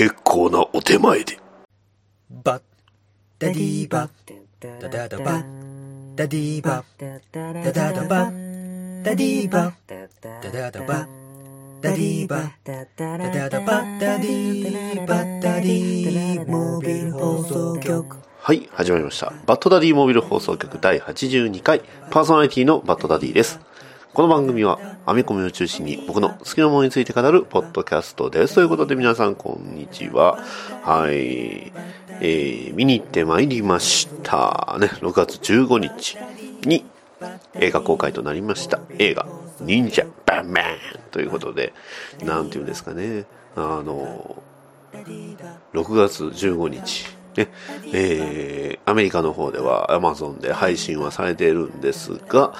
結構なお手前で。バッダディーバッ。ダダダバッ。ダディーバッ。ダダダバッ。ダディーバッ。ダダダバッ。ダディーバッ。ダダダバッ。ダディーバッ。ダディーモービル放送局。はい、始まりました。バッドダディモービル放送局第82回、パーソナリティのバッドダディです。この番組は、アメコミを中心に僕の好きなものについて語るポッドキャストです。ということで皆さん、こんにちは。はい。えー、見に行ってまいりました。ね、6月15日に映画公開となりました。映画、忍者バンバンということで、なんていうんですかね。あの、6月15日、ねえーアメリカの方では Amazon で配信はされているんですが、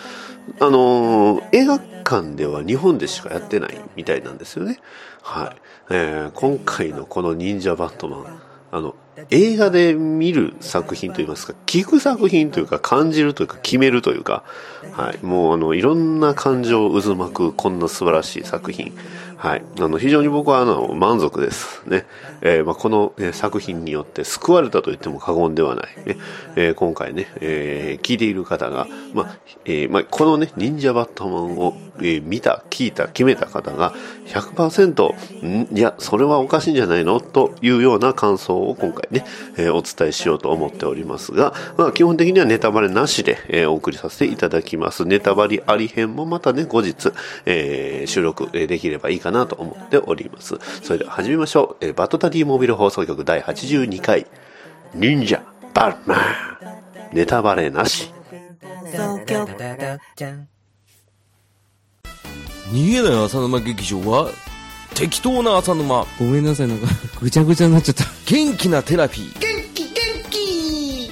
あのー映画館では日本でしかやってないみたいなんですよね。はい。えー今回のこの忍者バットマン、あの、映画で見る作品といいますか、聞く作品というか、感じるというか、決めるというか、はい。もう、あの、いろんな感情渦巻く、こんな素晴らしい作品。はい。あの、非常に僕は、あの、満足です。ね。えーまあ、この、えー作品によって救われたと言っても過言ではない。ね。えー今回ね、えー聞いている方が、まあ、えーまあ、このね、忍者バットマンを、えー見た、聞いた、決めた方が100%、ん？いや、それはおかしいんじゃないの？というような感想を今回ね、えーお伝えしようと思っておりますが、まあ、基本的にはネタバレなしで、えーお送りさせていただきます。ネタバレあり編もまたね、後日、えー収録できればいいかなと思っております。それでは始めましょう。えーバッドダディモービル放送局第82回、忍者バットマン。ネタバレなし。逃げない浅沼劇場は適当な浅沼ごめんなさい、なんか、ぐちゃぐちゃになっちゃった。元気なテラピー元気元気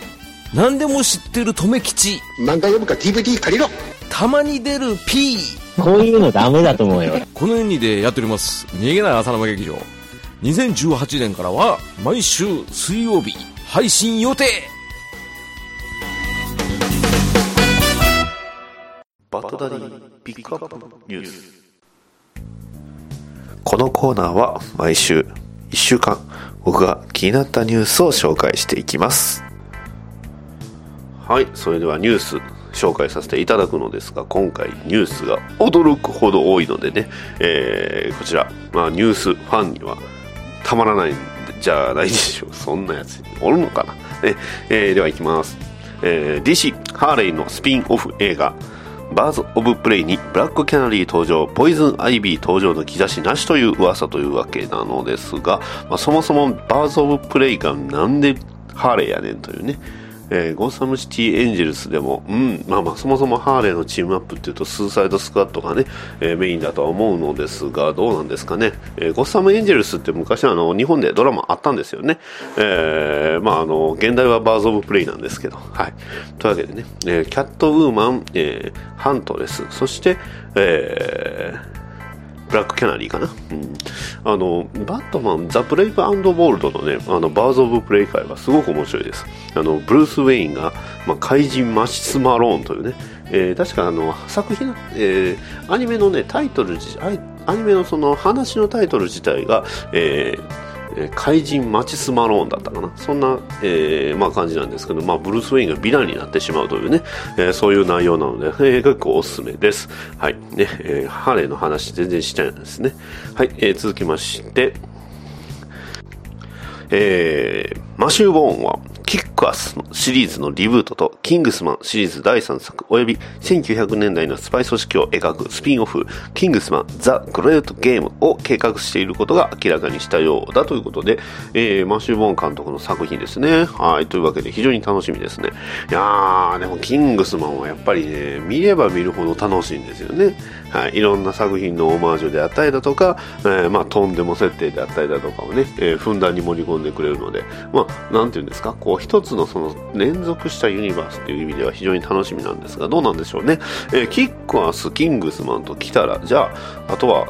何でも知ってる留吉漫画読むか DVD 借りろたまに出る P こういうのダメだと思うよ。この4人でやっております。逃げない浅沼劇場。2018年からは毎週水曜日配信予定。バッドダディピックアップニュース。このコーナーは毎週1週間僕が気になったニュースを紹介していきます。はいそれではニュース紹介させていただくのですが今回ニュースが驚くほど多いのでね、えーこちら、まあ、ニュースファンにはたまらないんじゃないでしょう。そんなやつおるのかな、ね。えーではいきます、えー DC ハーレイのスピンオフ映画バーズ・オブ・プレイにブラック・キャナリー登場、ポイズン・アイビー登場の兆しなしという噂というわけなのですが、まあ、そもそもバーズ・オブ・プレイがなんでハーレーやねんというね、えーゴーサムシティ・エンジェルスでも、うん、まあまあそもそもハーレーのチームアップっていうとスーサイドスクワッドがね、えーメインだとは思うのですが、どうなんですかね。えーゴッサム・エンジェルスって昔あの日本でドラマあったんですよね。えまああの、原題はバーズ・オブ・プレイなんですけど、はい。というわけでね、えキャット・ウーマン、えハントレス、そして、えーブラックキャナリーかな？うん。あの、バットマン、ザ・ブレイブ・アンド・ボールドのね、あの、バーズ・オブ・プレイ回はすごく面白いです。あの、ブルース・ウェインが、まあ、怪人マッチス・マローンというね、えー確かあの、作品、えーアニメのね、タイトル、アイアニメのその話のタイトル自体が、えーえー怪人マチス・マローンだったかなそんな、えーまあ、感じなんですけど、まあ、ブルース・ウェインがヴィランになってしまうというね、えーそういう内容なので、えー結構おすすめです。はい。ね、えーハーレーの話全然しちゃいないですね。はい、えー続きまして、えーマシュー・ボーンは、キックアスシリーズのリブートと、キングスマンシリーズ第3作、および1900年代のスパイ組織を描くスピンオフ、キングスマンザ・グレート・ゲームを計画していることが明らかにしたようだということで、えーマシュー・ボーン監督の作品ですね。はい、というわけで非常に楽しみですね。いやー、でもキングスマンはやっぱりね、見れば見るほど楽しいんですよね。はい、いろんな作品のオマージュであったりだとか、えーまあ、とんでも設定であったりだとかをね、えーふんだんに盛り込んでくれるので、まあ、なんていうんですか、こう、一つのその、連続したユニバースという意味では非常に楽しみなんですが、どうなんでしょうね。えーキックアス、キングスマンと来たら、じゃあ、あとは、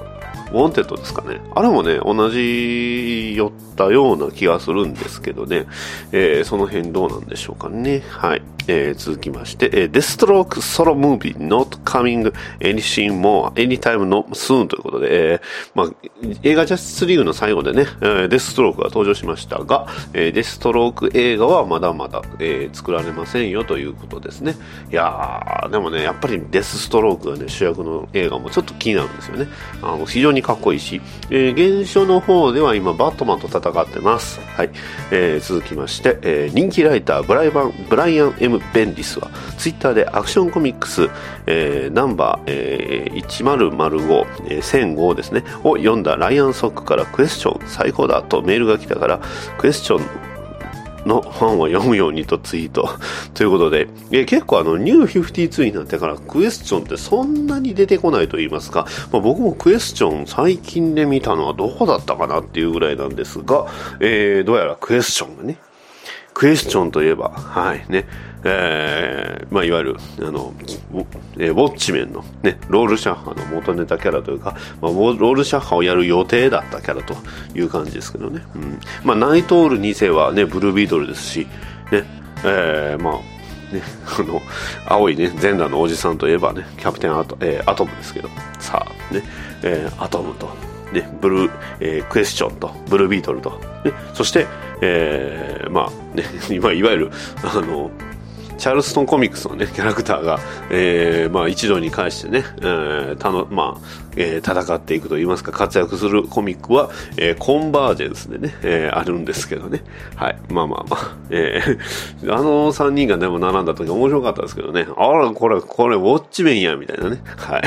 ウォンテッドですかね。あれもね、同じ寄ったような気がするんですけどね。えーその辺どうなんでしょうかね。はい。えー続きまして、えー、デストロークソロムービー not coming anything more anytime no soon ということで、えーまあ、映画ジャスティスリーグの最後でね、えーデストロークが登場しましたが、えーデストローク映画はまだまだ、えー作られませんよということですね。いやー、でもね、やっぱりデスストロークがね、主役の映画もちょっと気になるんですよね。あの、非常にかっこいいし、えー現象の方では今、バットマンと戦ってます。はい。えー続きまして、えー人気ライターブライバン、ブライアン・ M・ ベンディスは、ツイッターでアクションコミックス、えーナンバー、えー1005、えー1005ですね、を読んだライアンソックからクエスチョン最高だとメールが来たから、クエスチョンのファンは読むようにとツイート。ということで、え結構あの、ニュー52になってからクエスチョンってそんなに出てこないと言いますか、まあ、僕もクエスチョン最近で見たのはどこだったかなっていうぐらいなんですが、えー、どうやらクエスチョンがね、クエスチョンといえば、はいね、えーまあ、いわゆる、あの、ウえーウォッチメンのね、ロールシャッハの元ネタキャラというか、まあ、ロールシャッハをやる予定だったキャラという感じですけどね。うん。まあ、ナイトール2世はね、ブルービートルですし、ね、えーまあ、ね、あの、青いね、全裸のおじさんといえばね、キャプテンアト,、えーアトムですけど、さあ、ね、えーアトムと、ね、ブルー、えークエスチョンと、ブルービートルと、ね、そして、えーまあ、ね、今、いわゆる、あの、チャールストンコミックスのね、キャラクターが、えーまあ一度に返してね、えーたの、まあ、えー戦っていくといいますか、活躍するコミックは、えーコンバージェンスでね、えーあるんですけどね。はい。まあまあまあ、えーあの3人がでも並んだ時面白かったですけどね、あら、これ、これ、ウォッチメンや、みたいなね。はい。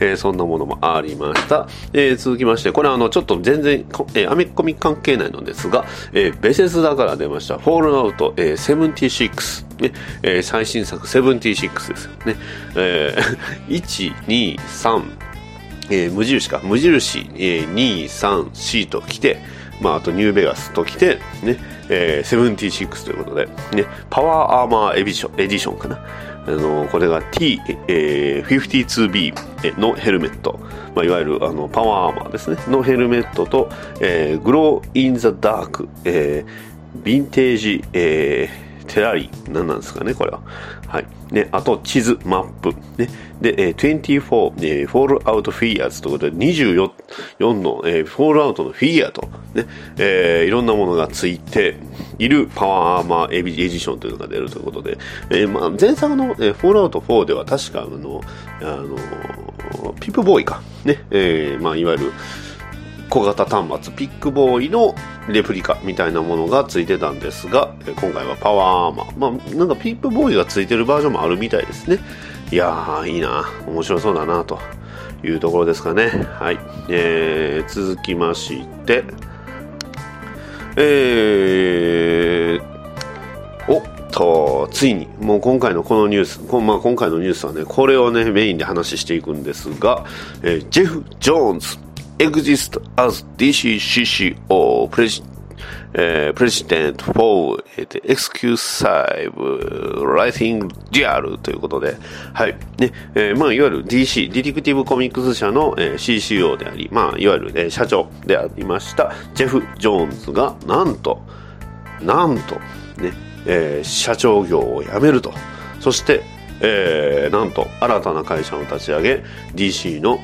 えーそんなものもありました。えー続きまして、これあの、ちょっと全然、えーアメコミ関係ないのですが、えーベセスダから出ました、フォールアウト、えー76。ね、えー最新作76ですよね。えー1、2、3、えー無印か、無印、えー2、3、4と来て、まあ、あとニューベガスと来て、ね、えー76ということで、ね、パワーアーマーエディション、エディションかな。あのこれが T、えー 52B のヘルメット、まあ、いわゆるあのパワーアーマーですね、のヘルメットと、えー、 glow in the dark、えー、ヴィンテージ、えーテラリー、何なんですかね、これは。はい。ね、あと、地図、マップ。ね。で、えー24、えー Fallout figures ということで、24の、えーフォールアウトのフィギュアと、ね、えーいろんなものがついているパワーアーマーエビエディションというのが出るということで、えーまあ、前作の、えーフォールアウト4では確か、あの、あの、ピップボーイか。ね、えーまあ、いわゆる、小型端末ピックボーイのレプリカみたいなものがついてたんですが今回はパワーアーマー。まあなんかピックボーイがついてるバージョンもあるみたいですね。いやーいいな。面白そうだなというところですかね。はい、えー、続きまして。えー、おっと、ついに、もう今回のこのニュース、こまあ、今回のニュースはね、これをね、メインで話していくんですが、えージェフ・ジョーンズ、exist as DCCCO President えー、President for Exclusive Writing Deal ということで、はい。ね、えーまあ、いわゆる DC、ディティクティブコミックス社の、えー CCO であり、まあ、いわゆる、えー社長でありました、ジェフ・ジョーンズが、なんと、なんと、ね、えー社長業を辞めると。そして、えーなんと、新たな会社を立ち上げ、DC の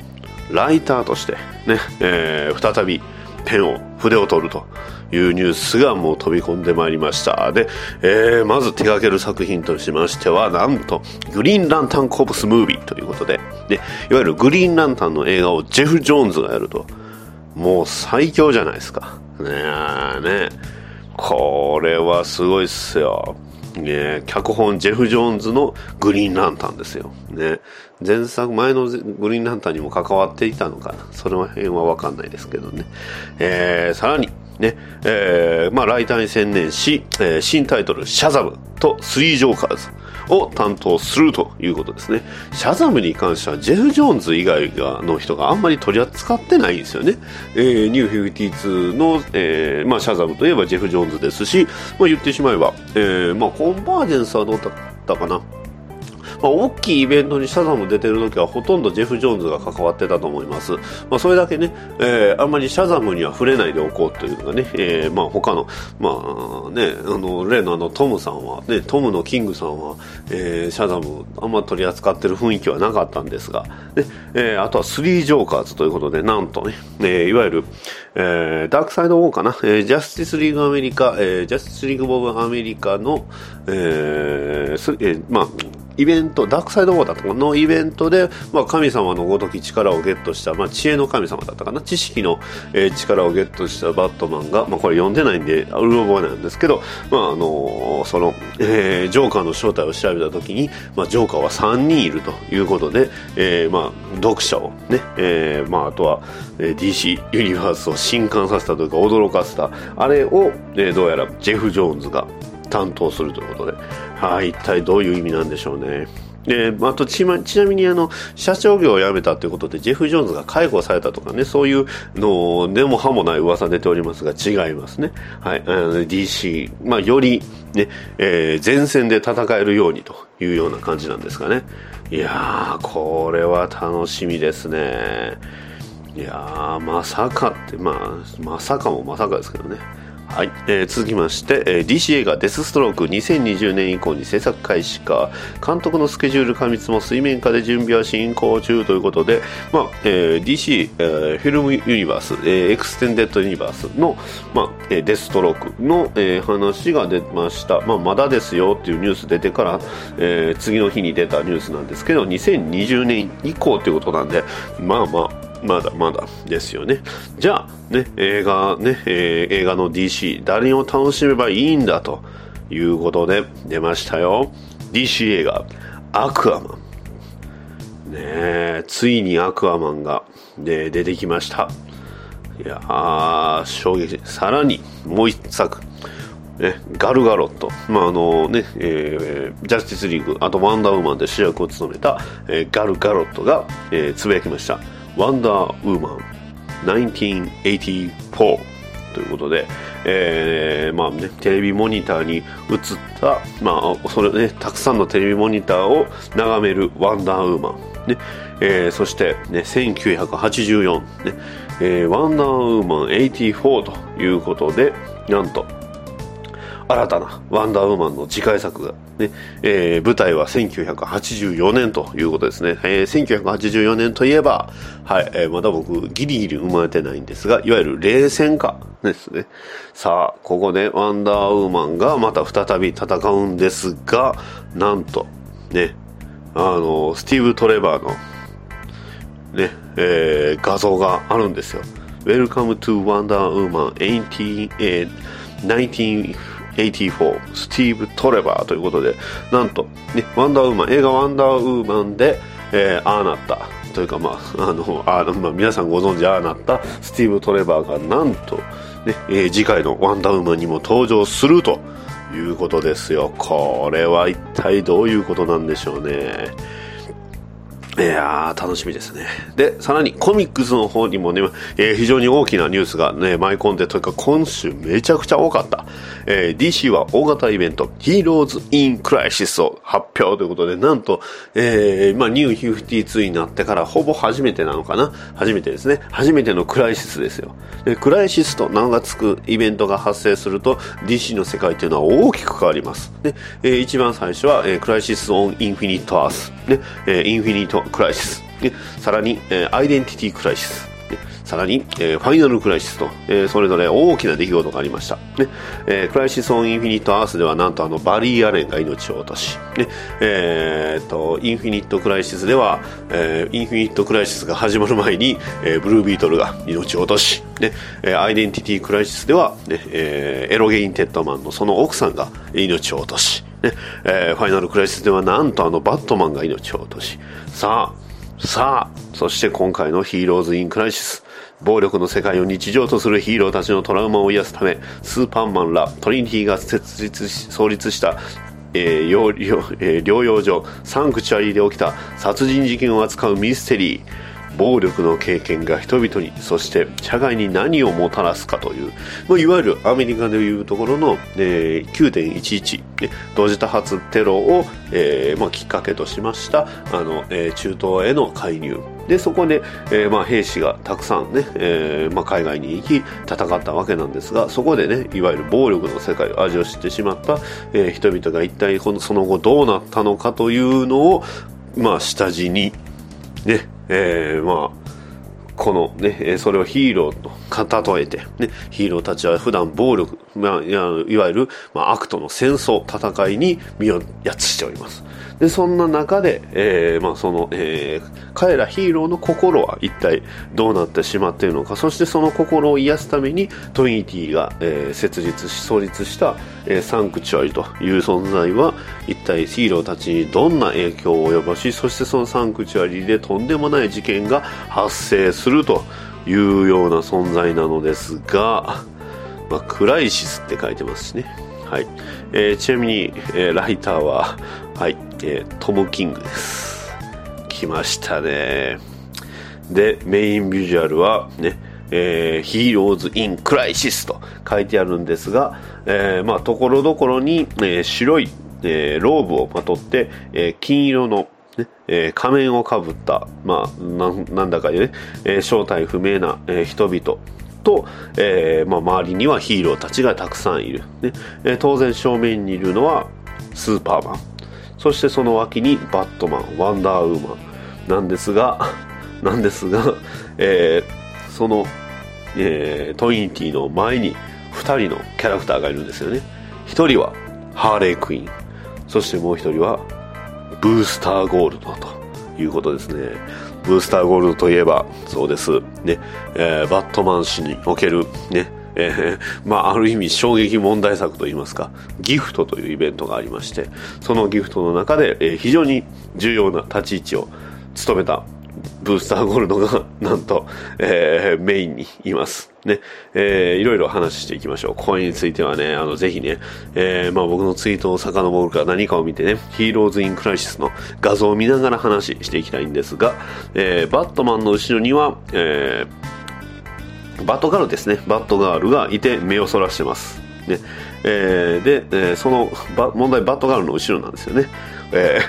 ライターとして、ね、えー再びペンを、筆を取るというニュースがもう飛び込んでまいりました。で、えーまず手掛ける作品としましては、なんと、グリーンランタンコープスムービーということで、で、いわゆるグリーンランタンの映画をジェフ・ジョーンズがやると、もう最強じゃないですか。ねえ、ねこれはすごいっすよ。ね脚本ジェフ・ジョーンズのグリーンランタンですよ。ね前作、前のグリーンランタンにも関わっていたのかな。その辺はわかんないですけどね。えー、さらに、ね、えー、まあ、ライターに専念し、えー新タイトル、シャザムとスリージョーカーズを担当するということですね。シャザムに関しては、ジェフ・ジョーンズ以外の人があんまり取り扱ってないんですよね。えー、ニュー52の、えー、まあ、シャザムといえばジェフ・ジョーンズですし、まあ、言ってしまえば、えー、まあ、コンバージェンスはどうだったかな。まあ、大きいイベントにシャザム出てる時はほとんどジェフ・ジョーンズが関わってたと思います、まあ、それだけね、えーあんまりシャザムには触れないでおこうというのがね、えーまあ、他の,、まあね、あの例のあのトムさんは、ね、トムのキングさんは、えーシャザムあんま取り扱ってる雰囲気はなかったんですが、ねえーあとは3ジョーカーズということでなんとね、えーいわゆる、えーダークサイドウォーかな、えージャスティスリーグアメリカ、えージャスティスリーグボブアメリカの、えーえーまあイベント、ダークサイドウォーだったかのイベントで、まあ、神様のごとき力をゲットした、まあ、知恵の神様だったかな、知識の、えー力をゲットしたバットマンが、まあ、これ読んでないんで、うる覚えなんですけど、まあ、あのーその、えージョーカーの正体を調べたときに、まあ、ジョーカーは3人いるということで、えーまあ、読者をね、えーまあ、あとは、えー DC ユニバースを震撼させたというか、驚かせた、あれを、えーどうやらジェフ・ジョーンズが、担当するということで、はい、一体どういう意味なんでしょうね。であとちまちなみにあの社長業を辞めたということでジェフ・ジョーンズが解雇されたとかねそういうのでも歯もない噂出ておりますが違いますね、はい、あの DC、まあ、より、ねえー前線で戦えるようにというような感じなんですかね。いやーこれは楽しみですね。いやーまさかってまあまさかもまさかですけどね。はい、えー続きまして、えー DC 映画「デスストローク」2020年以降に制作開始か。監督のスケジュール過密も水面下で準備は進行中ということで、まあえー DC、えーフィルムユニバース、えーエクステンデッドユニバースの、まあえーデスストロークの、えー話が出ました、まあ、まだですよっていうニュース出てから、えー次の日に出たニュースなんですけど2020年以降ということなんでまあまあまだまだですよね。じゃあ、ね、映画、ね、えー映画の DC、誰を楽しめばいいんだということで出ましたよ。DC 映画、アクアマン。ね、ついにアクアマンが、ね、出てきました。いやー、衝撃。さらに、もう一作。ね、ガルガロット、まああのねえージャスティスリーグ、あとワンダーウーマンで主役を務めた、えーガルガロットが、えーつぶやきました。ワンダーウーマン1984ということで、えーまあね、テレビモニターに映った、まあ、それね、たくさんのテレビモニターを眺めるワンダーウーマン。ねえーそして、ね、1984、ねえーワンダーウーマン84ということで、なんと、新たなワンダーウーマンの次回作が、ねえー舞台は1984年ということですね、えー1984年といえば、はいえーまだ僕ギリギリ生まれてないんですがいわゆる冷戦下ですねさあここでワンダーウーマンがまた再び戦うんですがなんとねあのスティーブ・トレバーのね、えー画像があるんですよ。Welcome to Wonder Woman 18、え84スティーブ・トレバーということで、なんと、ね、ワンダーウーマン、映画ワンダーウーマンで、えーああなった。というか、まあ、あの、あまあ、皆さんご存知ああなったスティーブ・トレバーがなんと、ね、えー次回のワンダーウーマンにも登場するということですよ。これは一体どういうことなんでしょうね。いやー、楽しみですね。で、さらにコミックスの方にもね、えー非常に大きなニュースがね、舞い込んで、というか今週めちゃくちゃ多かった。えー DC は大型イベント、Heroes in Crisis を発表ということで、なんと、えーまあ、ニュー52になってからほぼ初めてなのかな？初めてですね。初めてのクライシスですよ。でクライシスと名が付くイベントが発生すると、DC の世界というのは大きく変わります。で、えー一番最初は、えークライシス・オン・インフィニット・アース。ね、えーインフィニット・クライシス。で、さらに、えーアイデンティティ・クライシス。ねさらに、えーファイナルクライシスと、えーそれぞれ大きな出来事がありました。ねえークライシス・オン・インフィニット・アースではなんとあのバリー・アレンが命を落とし、ねえーとインフィニット・クライシスでは、えーインフィニット・クライシスが始まる前に、えーブルービートルが命を落とし、ねえーアイデンティティ・クライシスでは、ねえーエロンゲイテッドマンのその奥さんが命を落とし、ね。えーファイナルクライシスではなんとあのバットマンが命を落としさあさあそして今回のヒーローズ・イン・クライシス。暴力の世界を日常とするヒーローたちのトラウマを癒すためスーパーマンらトリニティが設立し創立したえー療療えー療養所サンクチュアリーで起きた殺人事件を扱うミステリー。暴力の経験が人々にそして社会に何をもたらすかという、まあ、いわゆるアメリカでいうところの、えー、9.11、同時多発テロを、えーまあ、きっかけとしましたあの、えー、中東への介入。でそこで、えーまあ、兵士がたくさんね、えーまあ、海外に行き戦ったわけなんですがそこでねいわゆる暴力の世界を味を知ってしまった、えー、人々が一体このその後どうなったのかというのを、まあ、下地にね、えー、まあこのね、それをヒーローと例えて、ね、ヒーローたちは普段暴力、まあ、いわゆる、まあ、悪との戦争、戦いに身をやつしております。で、そんな中で、えー、まあ、その、えー、彼らヒーローの心は一体どうなってしまっているのか、そしてその心を癒すために、トイニティが、えー、設立し、創立した、えー、サンクチュアリという存在は、一体ヒーローたちにどんな影響を及ぼし、そしてそのサンクチュアリでとんでもない事件が発生するというような存在なのですが、まあ、クライシスって書いてますしね。はい。えー、ちなみに、えー、ライターは、はい、えー、トム・キングです。来ましたね。で、メインビジュアルは、ね、えー、ヒーローズ・イン・クライシスと書いてあるんですが、えー、まあ、ところどころに、えー、白い、えー、ローブをまとって、えー、金色のねえー、仮面をかぶった、まあ、なんだかでね、えー、正体不明な、えー、人々と、えーまあ、周りにはヒーローたちがたくさんいる、ねえ、当然正面にいるのはスーパーマンそしてその脇にバットマンワンダーウーマンなんですが なんですが、えー、その、えー、トリニティの前に2人のキャラクターがいるんですよね。1人はハーレークイーン。そしてもう1人はブースターゴールドということですね。ブースターゴールドといえばそうです。ね、えー、バットマン誌におけるね。えー、まあ、ある意味衝撃問題作といいますか、ギフトというイベントがありまして、そのギフトの中で、えー、非常に重要な立ち位置を務めたブースターゴールドが、なんと、えー、メインにいます。ね。えー、いろいろ話していきましょう。これについてはね、あの、ぜひね、えー、まあ僕のツイートを遡るか何かを見てね、ヒーローズ・イン・クライシスの画像を見ながら話していきたいんですが、えー、バットマンの後ろには、えー、バットガールですね。バットガールがいて目をそらしてます。ねえー、で、えー、その問題バットガールの後ろなんですよね、え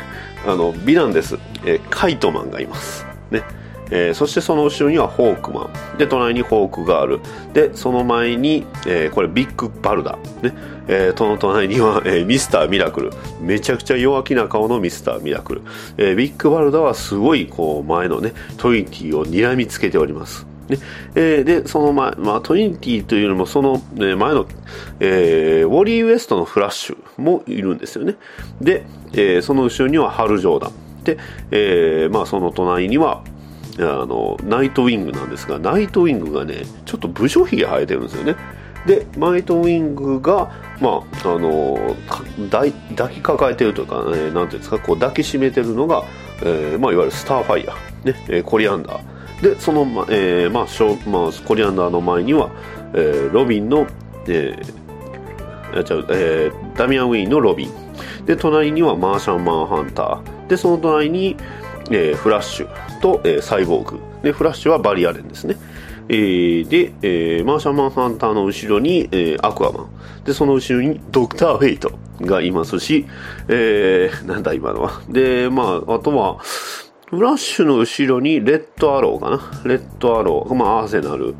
ー、あのヴィランです、えー、カイトマンがいます。ね。えー、そしてその後ろにはホークマン。で隣にホークガール。でその前に、えー、これビッグバルダね。えー、その隣には、えー、ミスターミラクル。めちゃくちゃ弱気な顔のミスターミラクル、えー、ビッグバルダはすごいこう前のねトリニティを睨みつけております。ね。えー、でその前、まあ、トリニティというよりもその前の、えー、ウォリー・ウエストのフラッシュもいるんですよね。で、えー、その後ろにはハル・ジョーダン。で、えーまあ、その隣にはあのナイトウィングなんですがナイトウィングがねちょっと武将髭生えてるんですよね。でナイトウィングが、まあ、あの抱きかかえてるというか、ね、なんていうんですかこう抱きしめてるのが、えーまあ、いわゆるスターファイヤー、ね、コリアンダー。でその、えーまあしょまあ、コリアンダーの前には、えー、ロビンの、えーちゃえー、ダミアン・ウィーンのロビンで隣にはマーシャン・マンハンターでその隣に、えー、フラッシュと、えー、サイボーグでフラッシュはバリアレンですねえー、で、えー、マーシャンマンハンターの後ろに、えー、アクアマン。で、その後ろにドクター・フェイトがいますし、えー、なんだ今のは。で、まあ、あとは、フラッシュの後ろにレッドアローかな。レッドアロー。まあ、アーセナル。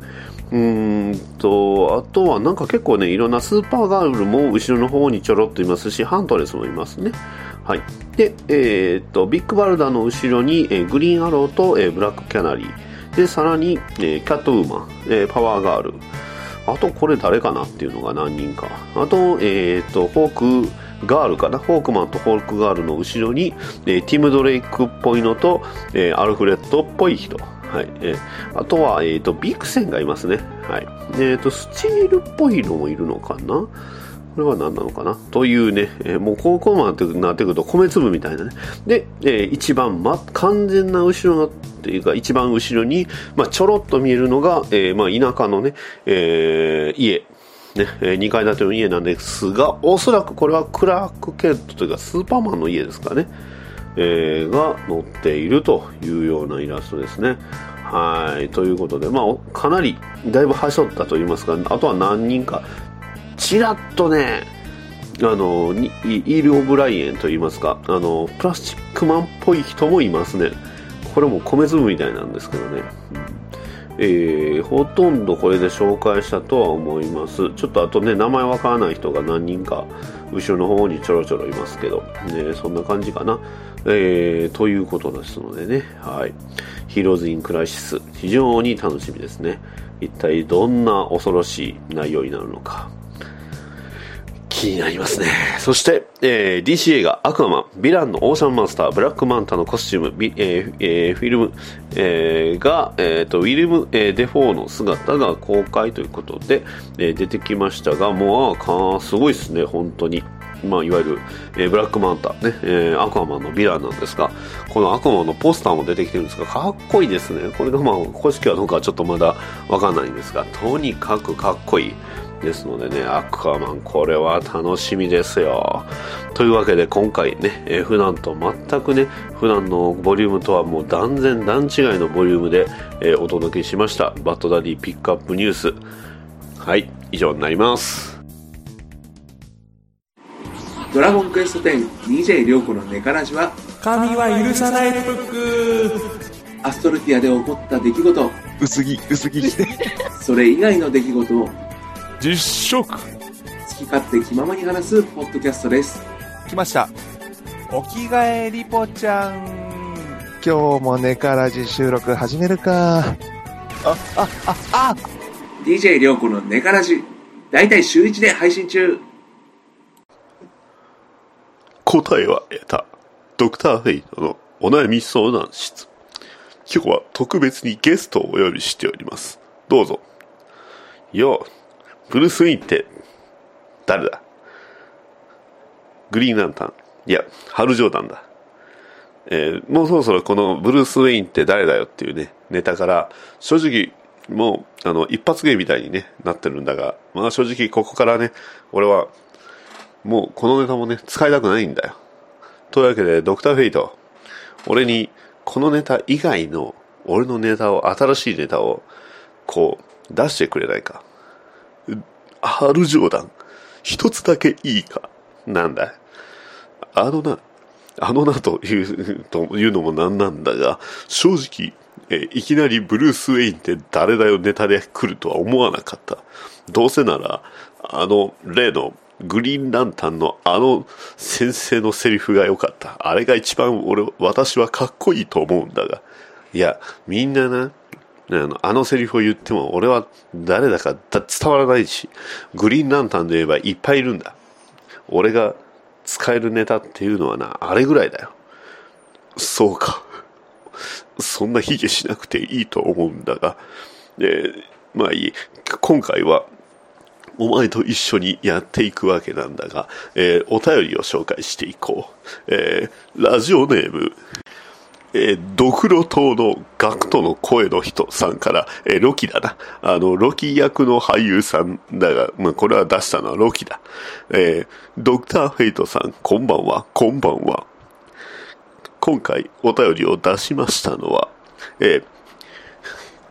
うんと、あとはなんか結構ね、いろんなスーパーガールも後ろの方にちょろっといますし、ハントレスもいますね。はい。で、えー、っと、ビッグバルダーの後ろに、えー、グリーンアローと、えー、ブラックキャナリー。で、さらに、えー、キャットウーマン、えー、パワーガール。あと、これ誰かなっていうのが何人か。あと、えー、っと、フォーク、ガールかな？ホークマンとホークガールの後ろに、えー、ティム・ドレイクっぽいのと、えー、アルフレッドっぽい人。はい。えー、あとは、えっ、ー、と、ビクセンがいますね。はい。えっ、ー、と、スチールっぽいのもいるのかな？これは何なのかな？というね、えー、もうここまでなってくると米粒みたいなね。で、えー、一番、ま、完全な後ろのっていうか一番後ろに、まあ、ちょろっと見えるのが、えー、まあ、田舎のね、えー、家ね、2階建ての家なんですが、おそらくこれはクラーク・ケントというかスーパーマンの家ですかね、えー、が載っているというようなイラストですね。はい。ということで、まあ、かなり、だいぶはしょったと言いますか、あとは何人か、ちらっとね、あの、イール・オブライエンと言いますか、あの、プラスチックマンっぽい人もいますね。これも米粒みたいなんですけどね。えーほとんどこれで紹介したとは思います。ちょっとあとね、名前わからない人が何人か、後ろの方にちょろちょろいますけど、ね、そんな感じかな。えーということですのでね、はい。ヒーローズ・イン・クライシス、非常に楽しみですね。一体どんな恐ろしい内容になるのか。気になりますね。そして、えー DC 映画、アクアマン、ヴィランのオーシャンマスター、ブラックマンタのコスチューム、えーえーフィルム、えーが、えーと、ウィルム、えーデフォーの姿が公開ということで、えー出てきましたが、もう、かすごいですね、本当に。まあ、いわゆる、えーブラックマンタ、ね、えーアクアマンのヴィランなんですが、このアクアマンのポスターも出てきてるんですが、かっこいいですね。これがまあ、公式かどうかはちょっとまだわかんないんですが、とにかくかっこいい。ですのでね、アクアマン、これは楽しみですよ。というわけで今回ね、えー普段と全くね、普段のボリュームとはもう断然段違いのボリュームで、えーお届けしました。バッドダディピックアップニュース。はい、以上になります。ドラゴンクエスト10 DJ 涼子のネカラジは神は許さないブックアストルティアで起こった出来事薄着、薄着して。それ以外の出来事を実食好き勝手気ままに話すポッドキャストです来ました。お着替えリポちゃん今日もネカラジ収録始めるか。DJ 涼子のネカラジ大体週1で配信中答えは得た。ドクターフェイトのお悩み相談室。今日は特別にゲストをお呼びしております。どうぞ。よう、ブルース・ウィンって誰だ？グリーンランタン。いや、ハル・ジョーダンだ。えーもうそろそろこのブルース・ウェインって誰だよっていうね、ネタから、正直、もう、あの、一発芸みたいにね、なってるんだが、まあ正直ここからね、俺は、もうこのネタもね、使いたくないんだよ。というわけで、ドクターフェイト、俺に、このネタ以外の、俺のネタを、新しいネタを、こう、出してくれないか。うハル・ジョーダン、一つだけいいか。なんだあのな、あのなという、というのもなんなんだが、正直、えいきなりブルース・ウェインって誰だよネタで来るとは思わなかった。どうせなら、あの、例のグリーンランタンのあの先生のセリフが良かった。あれが一番俺、私はかっこいいと思うんだが。いや、みんなな、あのあのセリフを言っても俺は誰だか伝わらないし、グリーンランタンで言えばいっぱいいるんだ。俺が使えるネタっていうのはな、あれぐらいだよ。そうか。そんな卑下しなくていいと思うんだが、えまあいい。今回は、お前と一緒にやっていくわけなんだが、えーお便りを紹介していこう。えーラジオネーム、えードクロ島のガクトの声の人さんから、えーロキだな。あの、ロキ役の俳優さんだが、まあ、これは出したのはロキだ。えードクターフェイトさん、こんばんは、こんばんは。今回お便りを出しましたのは、えー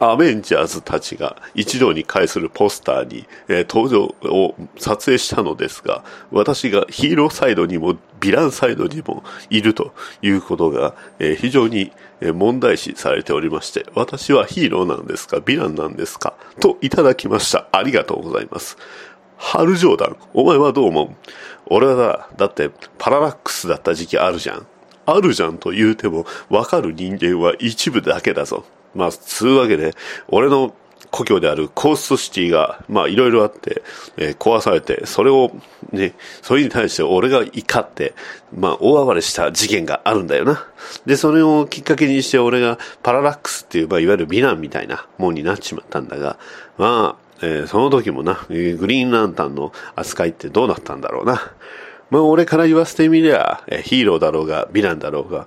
アベンジャーズたちが一堂に会するポスターに、えー登場を撮影したのですが、私がヒーローサイドにもヴィランサイドにもいるということが、えー非常に問題視されておりまして、私はヒーローなんですか、ヴィランなんですか、といただきました。ありがとうございます。ハル・ジョーダン、お前はどう思う？俺はだ、だってパララックスだった時期あるじゃん。あるじゃんと言うても、わかる人間は一部だけだぞ。まあ、つうわけで、俺の故郷であるコーストシティが、まあ、いろいろあって、えー壊されて、それを、ね、それに対して俺が怒って、まあ、大暴れした事件があるんだよな。で、それをきっかけにして俺がパララックスっていう、まあ、いわゆるヴィランみたいなもんになっちまったんだが、まあ、えーその時もな、グリーンランタンの扱いってどうなったんだろうな。まあ俺から言わせてみりゃ、ヒーローだろうが、ヴィランだろうが、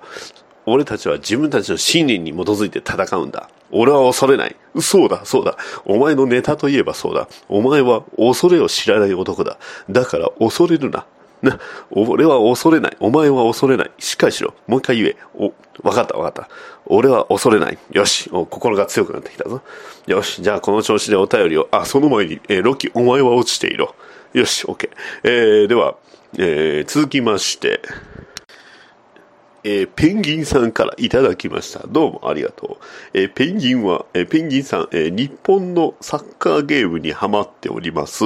俺たちは自分たちの信念に基づいて戦うんだ。俺は恐れない。そうだ、そうだ。お前のネタといえばそうだ。お前は恐れを知らない男だ。だから恐れるな。な、俺は恐れない。お前は恐れない。しっかりしろ。もう一回言え。お、わかったわかった。俺は恐れない。よし。お心が強くなってきたぞ。よし。じゃあこの調子でお便りを。あ、その前に、えーロキ、お前は落ちていろ。よし、オッケー。えー、では、えー、続きまして、えーペンギンさんからいただきました。どうもありがとう。えーペンギンは、えーペンギンさん、え日本のサッカーゲームにハマっております。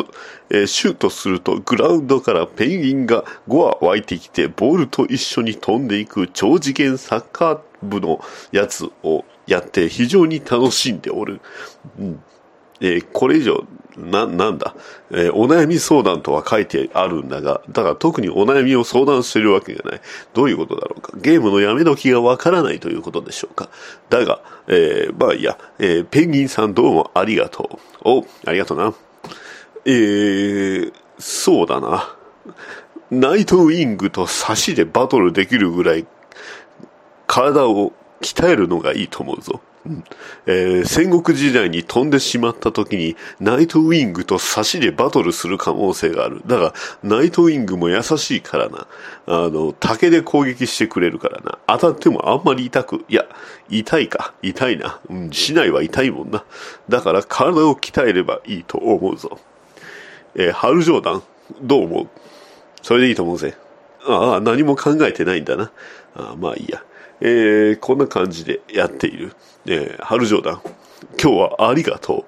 えシュートするとグラウンドからペンギンが5羽湧いてきて、ボールと一緒に飛んでいく超次元サッカー部のやつをやって非常に楽しんでおる。うんえーこれ以上、な、なんだ、えーお悩み相談とは書いてあるんだが、だから特にお悩みを相談してるわけがない。どういうことだろうか？ゲームのやめ時がわからないということでしょうか？だが、えーまあいいや、えーペンギンさんどうもありがとう。お、ありがとうな。えー、そうだな。ナイトウィングと差しでバトルできるぐらい体を鍛えるのがいいと思うぞ。えー戦国時代に飛んでしまった時にナイトウィングと差しでバトルする可能性がある。だが、ナイトウィングも優しいからな。あの、竹で攻撃してくれるからな。当たってもあんまり痛く、いや、痛いか。痛いな。うん、市内は痛いもんな。だから体を鍛えればいいと思うぞ。えー、ハルジョーダン、どう思う？それでいいと思うぜ。ああ、何も考えてないんだな。ああまあいいや。えー、こんな感じでやっている。えー、ハルジョーダン、今日はありがとう。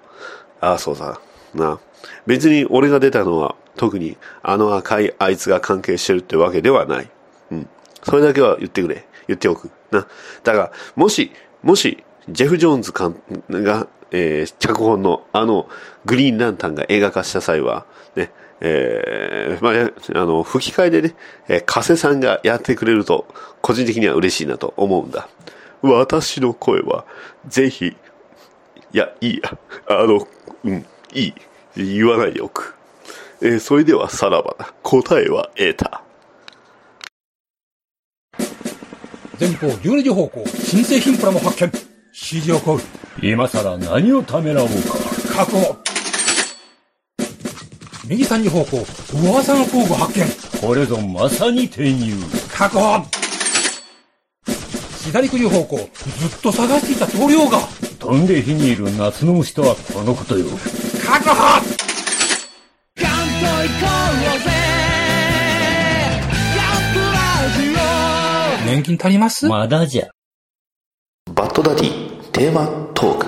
ああ、そうだ。な。別に俺が出たのは、特にあの赤いあいつが関係してるってわけではない。うん。それだけは言ってくれ。言っておく。な。だが、もし、もし、ジェフ・ジョーンズ監が、えー脚本のあのグリーンランタンが映画化した際は、ね、えーまあ、あの、吹き替えでね、えー加瀬さんがやってくれると、個人的には嬉しいなと思うんだ。私の声は、ぜひ、いや、いいや。あの、うん、いい。言わないでおく。えーそれではさらばだ。答えは得た。前方12時方向、新製品プラも発見。指示を行う。今さら何をためらおうか。確保。右3時方向、噂の工具発見。これぞまさに転入。確保。左9時方向、ずっと探していた棟梁が。飛んで火にいる夏の虫とはこのことよ。確保年金足ります？まだじゃ。バッドダディテーマトーク。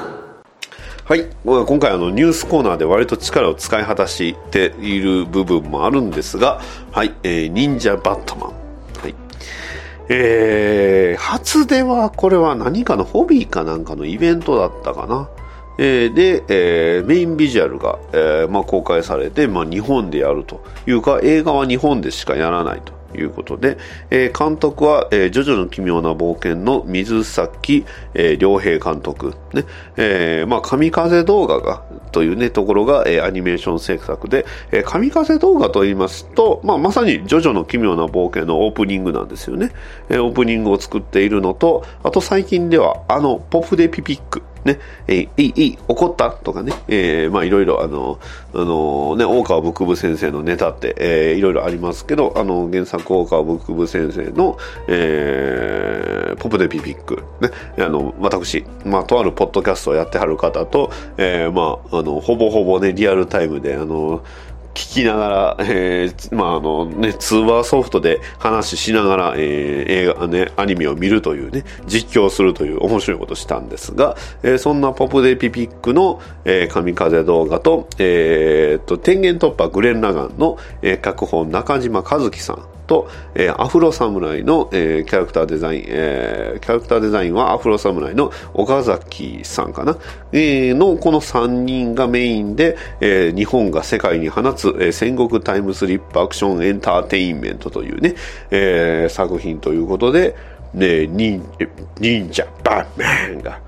はい。今回あのニュースコーナーで割と力を使い果たしている部分もあるんですが、はい。えー忍者バットマン。はい。えー、初出はこれは何かのホビーかなんかのイベントだったかな。で、えーメインビジュアルが、えーまあ、公開されて、まあ、日本でやるというか、映画は日本でしかやらないということで、えー監督は、えージョジョの奇妙な冒険の水崎、えー良平監督。ね。えーまあ、神風動画が、というね、ところが、えーアニメーション制作で、えー神風動画と言いますと、まあ、まさにジョジョの奇妙な冒険のオープニングなんですよね。えーオープニングを作っているのと、あと最近では、あの、ポプデピピック。ね、えーいい、いい、怒ったとかね、えーまあいろいろあの、あのね、大川仏部先生のネタって、えーいろいろありますけど、あの、原作大川仏部先生の、えーポプデピピック、ね、あの、私、まあとあるポッドキャストをやってはる方と、えーまあ、あの、ほぼほぼね、リアルタイムで、あの、聞きながら、えーまああのね、通話ソフトで話ししながら、えー映画ね、アニメを見るというね、実況するという面白いことをしたんですが、えーそんなポプデピピックの、えー神風動画と、えーと、天元突破グレン・ラガンの、えー脚本中島和樹さん、と、えーアフロ侍の、えーキャラクターデザイン、えーキャラクターデザインはアフロ侍の岡崎さんかな、えーのこの3人がメインで、えー日本が世界に放つ、えー戦国タイムスリップアクションエンターテインメントというね、えー作品ということで、ね、忍忍者バッマンが、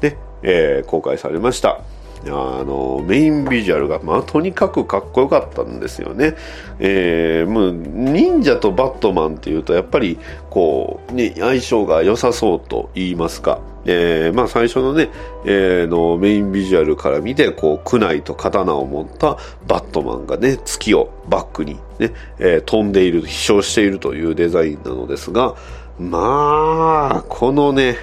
ね、えー公開されました。あの、メインビジュアルが、まあ、とにかくかっこよかったんですよね。えー、もう、忍者とバットマンっていうと、やっぱり、こう、ね、相性が良さそうと言いますか。えー、まあ最初のね、えー、のメインビジュアルから見て、こう、苦内と刀を持ったバットマンがね、月をバックにね、えー、飛んでいる、飛翔しているというデザインなのですが、まあ、このね、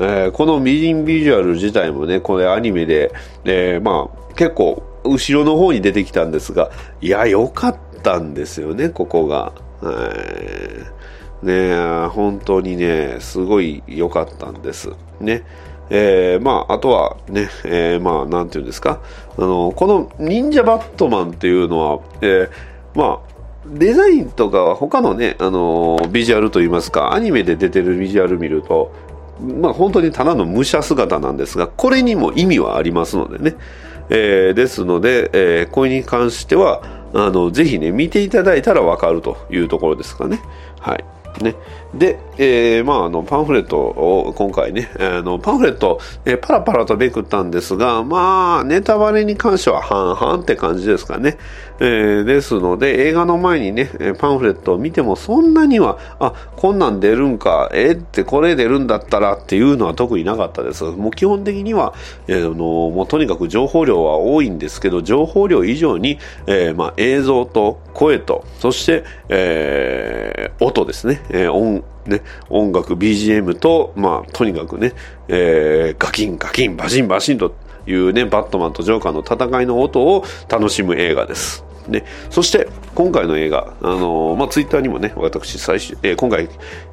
えー、このメインビジュアル自体もね、これアニメで、えー、まあ、結構、後ろの方に出てきたんですが、いや、良かったんですよね、ここが。えー、ね本当にね、すごい良かったんです。ね。えー、まあ、あとはね、えー、まあ、なんていうんですか、あの、この忍者バットマンっていうのは、えー、まあ、デザインとかは他のね、あのビジュアルといいますか、アニメで出てるビジュアル見ると、まあ本当にただの武者姿なんですが、これにも意味はありますのでね。えー、ですので、えー、これに関しては、あの、ぜひね、見ていただいたらわかるというところですかね。はい。ね。で、えー、まあ、あの、パンフレットを今回ね、あの、パンフレット、えー、パラパラとめくったんですが、まあ、ネタバレに関しては半々って感じですかね。えー、ですので、映画の前にね、パンフレットを見てもそんなには、あ、こんなん出るんか、えー、ってこれ出るんだったらっていうのは特になかったです。もう基本的には、えー、のもうとにかく情報量は多いんですけど、情報量以上に、えー、まあ、映像と声と、そして、え、音ですね、え、音、ね、音楽、BGM と、まあ、とにかくね、えー、ガキンガキン、バシンバシンというね、バットマンとジョーカーの戦いの音を楽しむ映画です。ね、そして今回の映画、あのー、まあ、ツイッターにもね、私最終、えー、今回、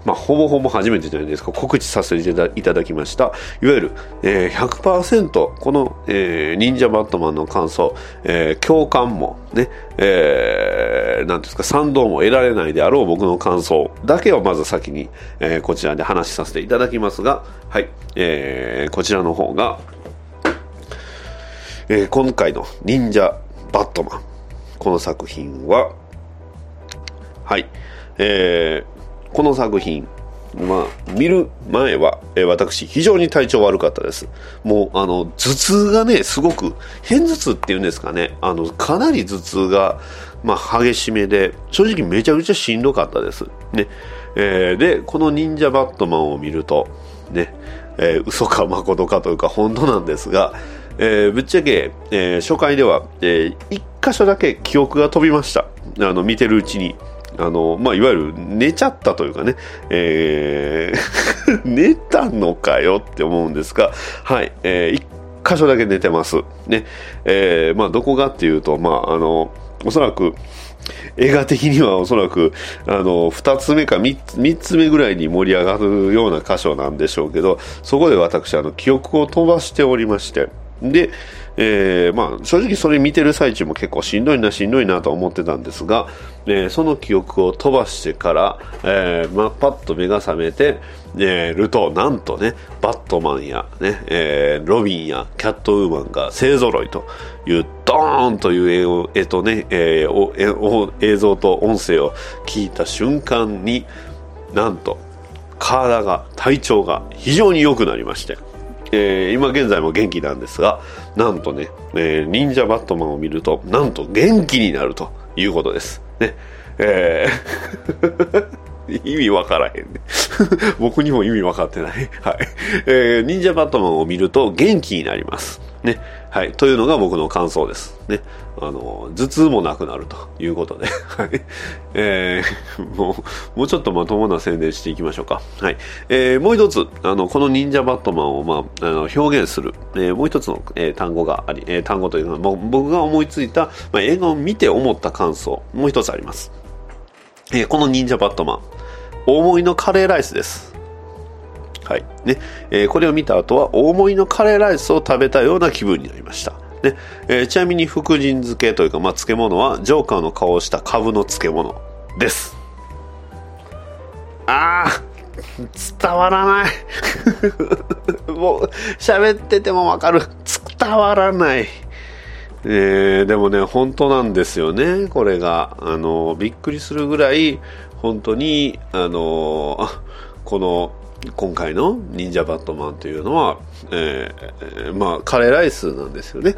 まあ、ほぼほぼ初めてじゃないですか、告知させていただきました。いわゆる、えー、100%この、えー、忍者バットマンの感想、え、共感もね、えー、なんですか、賛同も得られないであろう僕の感想だけをまず先に、え、こちらで話しさせていただきますが、はい、えー、こちらの方が、えー、今回の忍者バットマン。この作品は、はい、えー、この作品、まあ、見る前は、えー、私、非常に体調悪かったです。もう、あの、頭痛がね、すごく、偏頭痛っていうんですかね、あの、かなり頭痛が、まあ、激しめで、正直めちゃくちゃしんどかったです。ね。えー、で、この忍者バットマンを見ると、ね、えー、嘘か誠かというか本当なんですが、えー、ぶっちゃけ、えー、初回では、えー、1箇所だけ記憶が飛びました。あの、見てるうちに。あの、まあ、いわゆる寝ちゃったというかね、えー 寝たのかよって思うんですが、はい、えー、1箇所だけ寝てます。ね、えー、まあ、どこがっていうと、まあ、あの、おそらく、映画的にはおそらく、あの、二つ目か三つ三つ目ぐらいに盛り上がるような箇所なんでしょうけど、そこで私、あの、記憶を飛ばしておりまして、で、えー、まあ、正直それ見てる最中も結構しんどいな、しんどいなと思ってたんですが、えー、その記憶を飛ばしてから、えー、まあ、パッと目が覚めて、えー、ると、なんとね、バットマンや、ね、えー、ロビンやキャットウーマンが勢揃いという、ドーンというえとね、えー、おえお映像と音声を聞いた瞬間に、なんと、体が、体調が非常に良くなりまして、えー、今現在も元気なんですが、なんとね、えー、忍者バットマンを見ると、なんと元気になるということです。ね。えー 意味わからへんね。僕にも意味わかってない。はい。えー、忍者バットマンを見ると元気になります。ね。はい。というのが僕の感想です。ね。あの、頭痛もなくなるということで。はい。えー、もう、もうちょっとまともな宣伝していきましょうか。はい。えー、もう一つ、あの、この忍者バットマンを、まあ、あの表現する、えー、もう一つの、えー、単語があり、えー、単語というのは、僕が思いついた、まあ、映画を見て思った感想、もう一つあります。えー、この忍者バットマン、大盛りのカレーライスです。はい。ね。えー、これを見た後は、大盛りのカレーライスを食べたような気分になりました。ね。えー、ちなみに福神漬けというか、まあ、漬物は、ジョーカーの顔をした株の漬物です。あー、伝わらない。もう、喋っててもわかる。伝わらない。えー、でもね、本当なんですよね、これが。あの、びっくりするぐらい、本当に、あの、この、今回の忍者バットマンというのは、えーまあ、カレーライスなんですよね。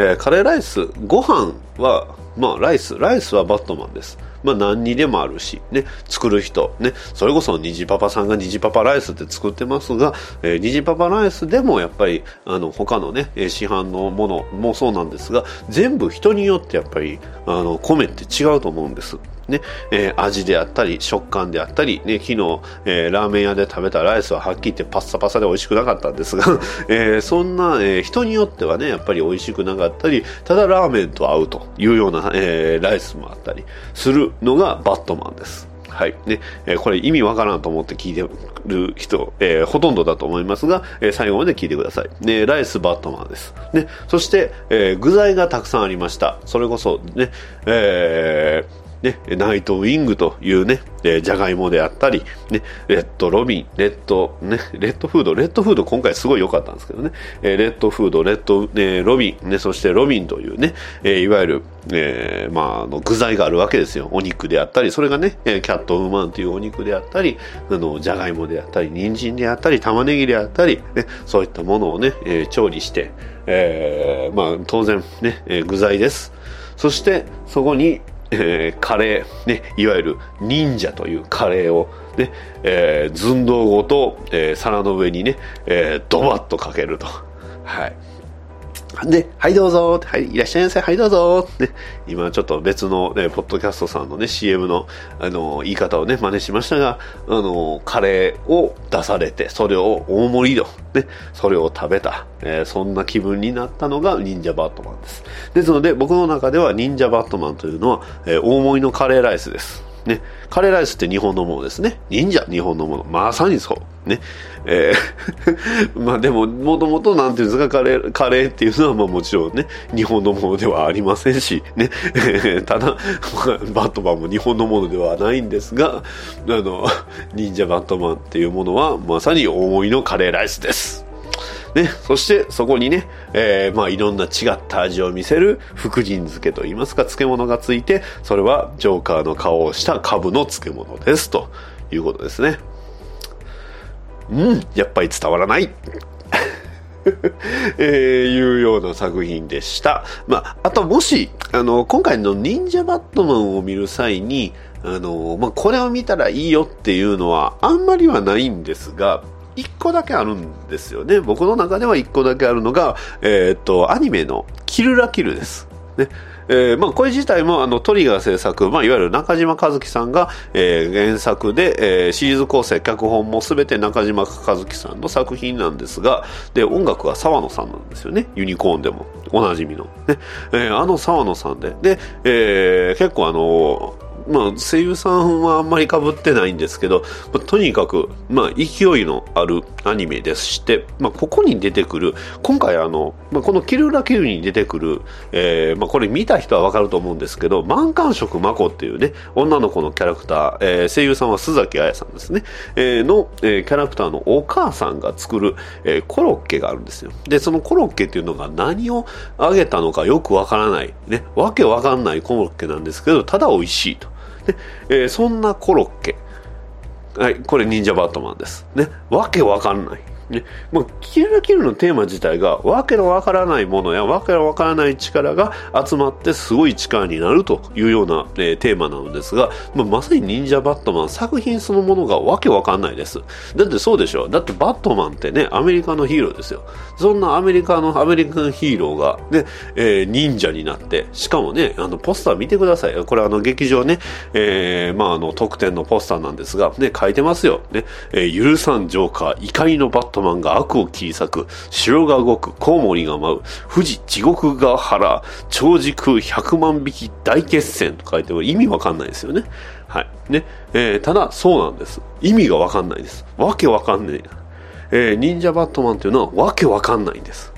えーカレーライス、ご飯は、まあ、ライス、ライスはバットマンです。まあ、何にでもあるし、ね、作る人、ね、それこそニジパパさんが虹パパライスって作ってますが、えー虹パパライスでもやっぱり、あの、他のね、市販のものもそうなんですが、全部人によってやっぱり、あの、米って違うと思うんです。ね、えー味であったり、食感であったり、ね、昨日、えーラーメン屋で食べたライスははっきり言ってパッサパサで美味しくなかったんですが、えーそんな、えー人によってはね、やっぱり美味しくなかったり、ただラーメンと合うというような、えーライスもあったりするのがバットマンです。はい。ね、えーこれ意味わからんと思って聞いてる人、えーほとんどだと思いますが、えー最後まで聞いてください。ね、ライスバットマンです。ね、そして、え具材がたくさんありました。それこそ、ね、えーね、ナイトウィングというね、えーじゃがいもであったり、ね、レッドロビン、レッド、ね、レッドフード、レッドフード今回すごい良かったんですけどね、えーレッドフード、レッド、えーロビン、ね、そしてロビンというね、えーいわゆる、えーまあ、の具材があるわけですよ。お肉であったり、それがね、キャットウーマンというお肉であったり、あの、じゃがいもであったり、人参であったり、玉ねぎであったり、ね、そういったものをね、えー調理して、えーまあ、当然ね、えー具材です。そして、そこに、えーカレー、ね、いわゆる忍者というカレーを、ね、えー寸胴ごと、えー皿の上にね、えードバッとかけると。はい。で、はいどうぞはい、いらっしゃいませ、はいどうぞね、今ちょっと別のね、ポッドキャストさんのね、CM の、あの、言い方をね、真似しましたが、あの、カレーを出されて、それを大盛りの、ね、それを食べた、えーそんな気分になったのが忍者バットマンです。ですので、僕の中では忍者バットマンというのは、えー大盛りのカレーライスです。ね、カレーライスって日本のものですね。忍者、日本のもの。まさにそう。ね。えー まあでも、もともとなんていうんですか、カレー、カレーっていうのはまあもちろんね、日本のものではありませんし、ね。ただ、まあバットマンも日本のものではないんですが、あの、忍者バットマンっていうものはまさに大盛りのカレーライスです。ね、そしてそこにね、えーまあいろんな違った味を見せる福神漬けといいますか漬物がついて、それはジョーカーの顔をした株の漬物ですということですね。うん、やっぱり伝わらない。えーいうような作品でした。まあ、あともし、あの、今回の忍者バットマンを見る際に、あの、まあ、これを見たらいいよっていうのはあんまりはないんですが、一個だけあるんですよね。僕の中では一個だけあるのが、えーっと、アニメのキルラキルです。ね。えーまあ、これ自体もあのトリガー制作、まあ、いわゆる中島和樹さんが、えー原作で、えーシリーズ構成、脚本もすべて中島和樹さんの作品なんですが、で、音楽は沢野さんなんですよね。ユニコーンでも、おなじみの。ねえーあの沢野さんで。で、えー結構あのまあ、声優さんはあんまり被ってないんですけど、まあとにかく、まあ、勢いのあるアニメでして、まあ、ここに出てくる、今回あの、まあ、このキルラキルに出てくる、えーまあ、これ見た人はわかると思うんですけど、満感触まこっていうね、女の子のキャラクター、えー声優さんは須崎彩さんですね、えーの、えーキャラクターのお母さんが作る、えーコロッケがあるんですよ。で、そのコロッケっていうのが何をあげたのかよくわからない、ね、わけわかんないコロッケなんですけど、ただ美味しいと。で、えーそんなコロッケ。はい、これ忍者バットマンです。ね、わけわかんない。ね、もうキルラキルのテーマ自体がわけのわからないものやわけのわからない力が集まってすごい力になるというような、えーテーマなのですが、まあ、まさに忍者バットマン作品そのものがわけわかんないです。だってそうでしょ？だってバットマンってね、アメリカのヒーローですよ。そんなアメリカのアメリカンヒーローがね、えー忍者になって、しかもね、あのポスター見てください。これあの劇場ね、えーまああの特典のポスターなんですが、ね、書いてますよ。ね、えー許さんジョーカー、怒りのバットトマンが悪を切り裂く、城が動く、コウモリが舞う、富士地獄が腹、超時空100万匹大決戦と書いても意味わかんないですよね。はい。ね、えーただそうなんです。意味がわかんないです。わけわかんない。えー忍者バットマンというのはわけわかんないんです。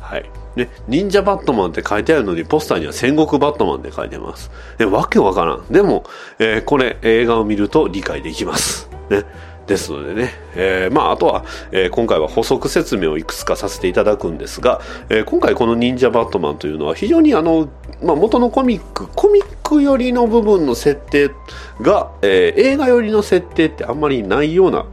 はい。ね、忍者バットマンって書いてあるのに、ポスターには戦国バットマンって書いてます。ね、わけわからん。でも、えーこれ、映画を見ると理解できます。ね。ですのでね、えーまあ、あとは、えー今回は補足説明をいくつかさせていただくんですが、えー今回この忍者バットマンというのは非常にあの、まあ、元のコミック、コミック寄りの部分の設定が、えー映画寄りの設定ってあんまりないような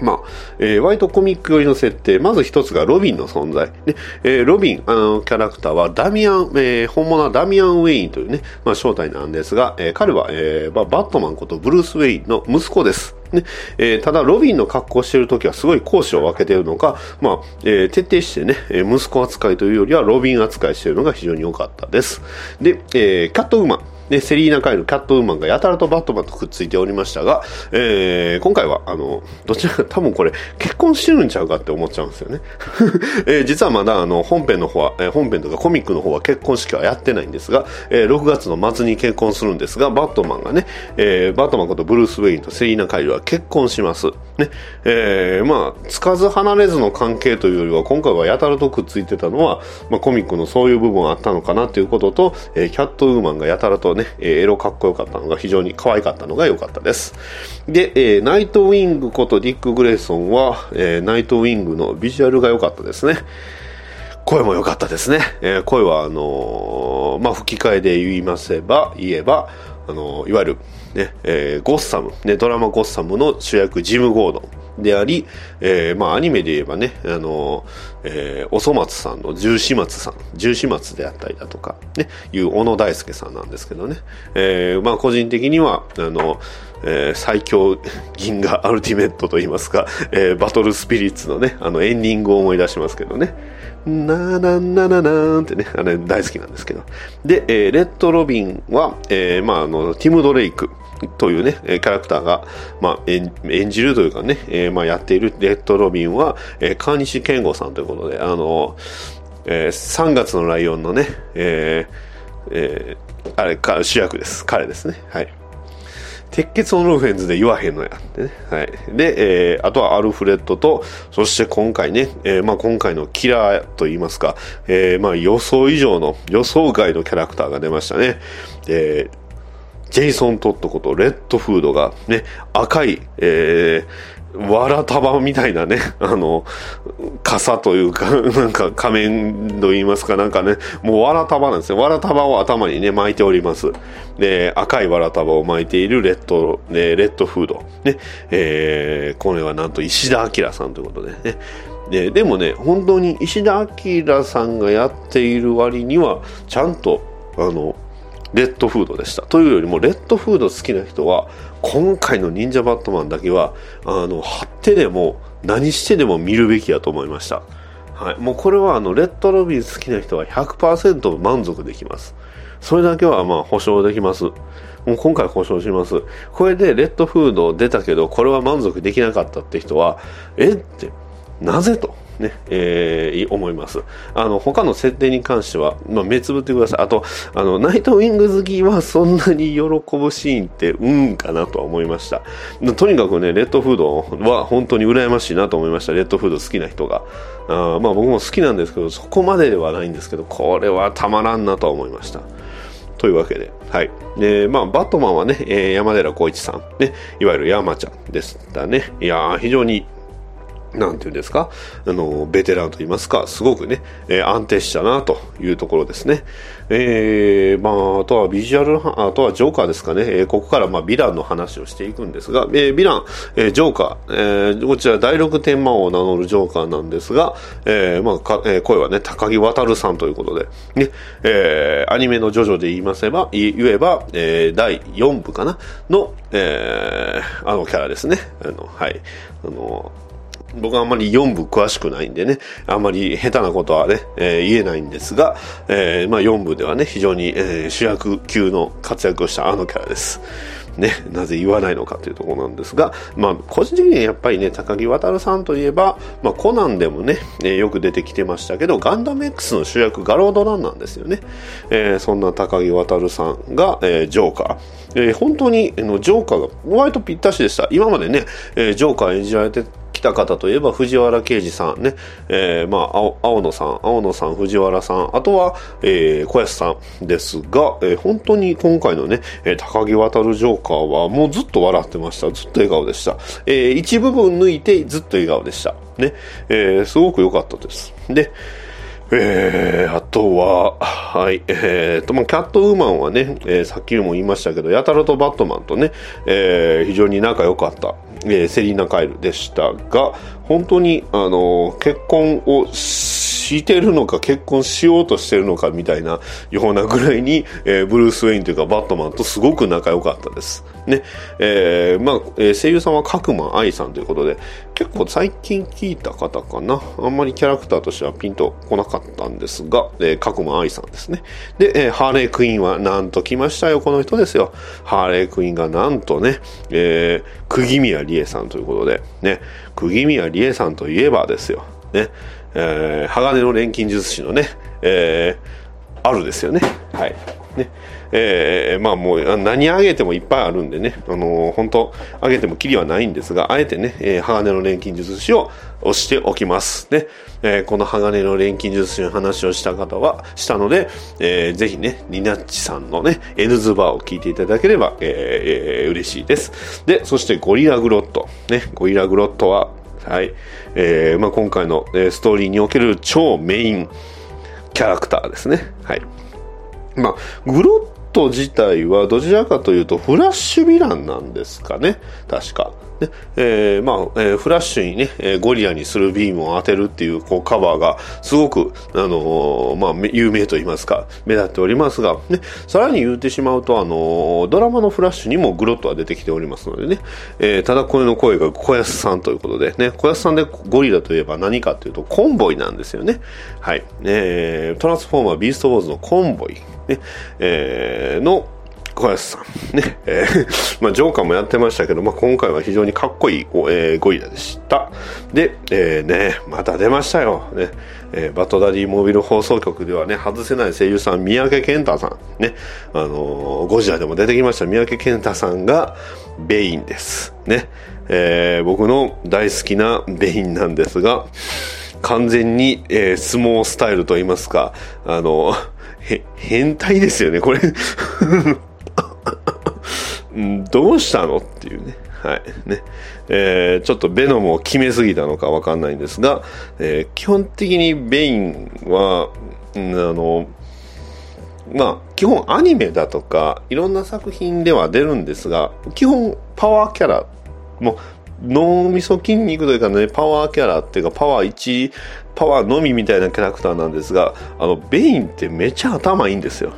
まあ、えー、ワイトコミック寄りの設定、まず一つがロビンの存在。で、えー、ロビン、あの、キャラクターはダミアン、えー、本物はダミアン・ウェインというね、まあ、正体なんですが、えー、彼は、えー、バットマンことブルース・ウェインの息子です。ねえー、ただ、ロビンの格好しているときはすごい講師を分けているのか、まあえー、徹底してね、息子扱いというよりはロビン扱いしているのが非常に良かったです。で、えー、キャットウーマン。で、セリーナ・カイル、キャットウーマンがやたらとバットマンとくっついておりましたが、えー、今回は、あの、どちらか 多分これ、結婚してるんちゃうかって思っちゃうんですよね。えー、実はまだ、あの、本編の方は、えー、本編とかコミックの方は結婚式はやってないんですが、えー、6月の末に結婚するんですが、バットマンがね、えー、バットマンことブルース・ウェインとセリーナ・カイルは結婚します。ね、えー、まあ、つかず離れずの関係というよりは、今回はやたらとくっついてたのは、まあ、コミックのそういう部分あったのかなということと、えー、キャットウーマンがやたらとね、えエロかっこよかったのが非常に可愛かったのが良かったです。で、えー、ナイトウィングことディック・グレイソンは、えー、ナイトウィングのビジュアルが良かったですね。声も良かったですね。えー、声は、あのー、まあ、吹き替えで言いますば、言えば、あのー、いわゆる、ね、えー、ゴッサム、ね、ドラマゴッサムの主役ジム・ゴードンであり、えー、まあ、アニメで言えばね、あのえー、おそ松さんの十四松さん、十四松であったりだとか、ね、いう小野大輔さんなんですけどね、えー、まあ、個人的には、あの、えー、最強銀河 アルティメットといいますか、えー、バトルスピリッツのね、あのエンディングを思い出しますけどね。なーなーなーなーなってね、あれ大好きなんですけど。で、えー、レッド・ロビンは、えー、まあ、あの、ティム・ドレイク。というね、キャラクターが、まあ、演じるというかね、えー、まあ、やっているレッド・ロビンは、えー、川西健吾さんということで、あの、えー、3月のライオンのね、えー、えー、あれか、主役です。彼ですね。はい。鉄血オンルフェンズで言わへんのやってね。はい。で、えー、あとはアルフレッドと、そして今回ね、えー、まあ今回のキラーと言いますか、えー、まあ予想以上の、予想外のキャラクターが出ましたね。えー、ジェイソン・トットことレッドフードがね、赤い、えー、わら束みたいなね、あの、傘というか、なんか仮面と言いますか、なんかね、もうわら束なんですよ。わら束を頭にね、巻いております。で、赤いわら束を巻いているレッド、ね、レッドフード。ね、えー、これはなんと石田明さんということでね。ででもね、本当に石田明さんがやっている割には、ちゃんと、あの、レッドフードでした。というよりも、レッドフード好きな人は、今回の忍者バットマンだけは、あの、貼ってでも、何してでも見るべきだと思いました。はい。もうこれは、あの、レッドロビン好きな人は100%満足できます。それだけは、まあ、保証できます。もう今回保証します。これでレッドフード出たけど、これは満足できなかったって人は、えって、なぜと。ね、えー、思います。あの、他の設定に関しては、まあ、目つぶってください。あと、あの、ナイトウィング好きはそんなに喜ぶシーンって、うんかなとは思いました。とにかくね、レッドフードは本当に羨ましいなと思いました。レッドフード好きな人が。あまあ僕も好きなんですけど、そこまでではないんですけど、これはたまらんなとは思いました。というわけで、はい。で、まあ、バットマンはね、えー、山寺宏一さん、ね、いわゆる山ちゃんでしたね。いやー、非常になんていうんですか、あの、ベテランと言いますか、すごくね、えー、安定したなというところですね。えー、まあ、あとはビジュアル、あとはジョーカーですかね、えー、ここからまあ、ヴィランの話をしていくんですが、えー、ヴィラン、えー、ジョーカー、えー、こちら第6天魔王を名乗るジョーカーなんですが、えー、まあ、か、えー、声はね、高木渉さんということで、ね、えー、アニメのジョジョで言いますば、言えば、えー、第4部かな？の、えー、あのキャラですね。あの、はい。あの、僕はあんまり4部詳しくないんでね、あんまり下手なことはね、えー、言えないんですが、えー、まあ4部ではね、非常に、えー、主役級の活躍をしたあのキャラです。ね、なぜ言わないのかというところなんですが、まあ、個人的にはやっぱりね、高木渉さんといえば、まあ、コナンでもね、えー、よく出てきてましたけど、ガンダム X の主役、ガロードランなんですよね。えー、そんな高木渉さんが、えー、ジョーカー。えー、本当に、えのジョーカーが割とぴったしでした。今までね、えー、ジョーカー演じられて来た方といえば藤原啓治さんね、えー、まあ青、青野さん、青野さん、藤原さん、あとは、えー、小安さんですが、えー、本当に今回のね、えー、高木渡ジョーカーはもうずっと笑ってました。ずっと笑顔でした。えー、一部分抜いてずっと笑顔でした。ね、えー、すごく良かったです。で、えー、あとは、はい、えーと、まあ、キャットウーマンはね、えー、さっきも言いましたけど、やたらとバットマンとね、えー、非常に仲良かった、えー、セリーナ・カイルでしたが、本当に、あの結婚をしてるのか、結婚しようとしてるのかみたいなようなぐらいに、えー、ブルース・ウェインというか、バットマンとすごく仲良かったです。ね、えー、まあ、え、声優さんは角間愛さんということで、結構最近聞いた方かな。あんまりキャラクターとしてはピンと来なかったんですが、えー、角間愛さんですね。で、えー、ハーレークイーンはなんと来ましたよ、この人ですよ。ハーレークイーンがなんとね、えー、釘宮理恵さんということで、ね、釘宮理恵さんといえばですよ。ね、えー、鋼の錬金術師のね、えー、あるですよね。はい。ね。えー、まあもう何あげてもいっぱいあるんでね、あのー、本当あげてもきりはないんですが、あえてね、えー、鋼の錬金術師を押しておきますね。えー、この鋼の錬金術師の話をした方は、したので、えー、ぜひね、ニナッチさんのね、N ズバーを聞いていただければ、えー、えー、嬉しいです。で、そしてゴリラグロット。ね、ゴリラグロットは、はい、えー、まあ今回の、え、ストーリーにおける超メインキャラクターですね。はい。まあ、グロット自体はどちらかというとフラッシュヴィランなんですかね。確か。ね。えーまあえー、フラッシュにね、え、ゴリラにするビームを当てるっていうこうカバーがすごく、あのー、まあ、有名と言いますか、目立っておりますが、ね、さらに言ってしまうと、あのドラマのフラッシュにもグロットは出てきておりますのでね、えただこれの声が小安さんということでね、小安さんでゴリラといえば何かというとコンボイなんですよね。はい。えトランスフォーマービーストウォーズのコンボイ、ね、えの小安さん。ね。えー、まあ、ジョーカーもやってましたけど、まあ、今回は非常にかっこいい、えー、ゴリラでした。で、えー、ね、また出ましたよ。ね。えー、バトダディモービル放送局ではね、外せない声優さん、三宅健太さん。ね。あのー、ゴジラでも出てきました三宅健太さんが、ベインです。ね。えー、僕の大好きなベインなんですが、完全に、えー、相撲スタイルと言いますか、あの、へ、変態ですよね、これ。どうしたのっていうね。はい。ね。えー、ちょっとベノムを決めすぎたのかわかんないんですが、えー、基本的にベインは、あの、まあ、基本アニメだとか、いろんな作品では出るんですが、基本パワーキャラ、も、脳みそ筋肉というかね、パワーキャラっていうか、パワー1、パワーのみみたいなキャラクターなんですが、あの、ベインってめっちゃ頭いいんですよ。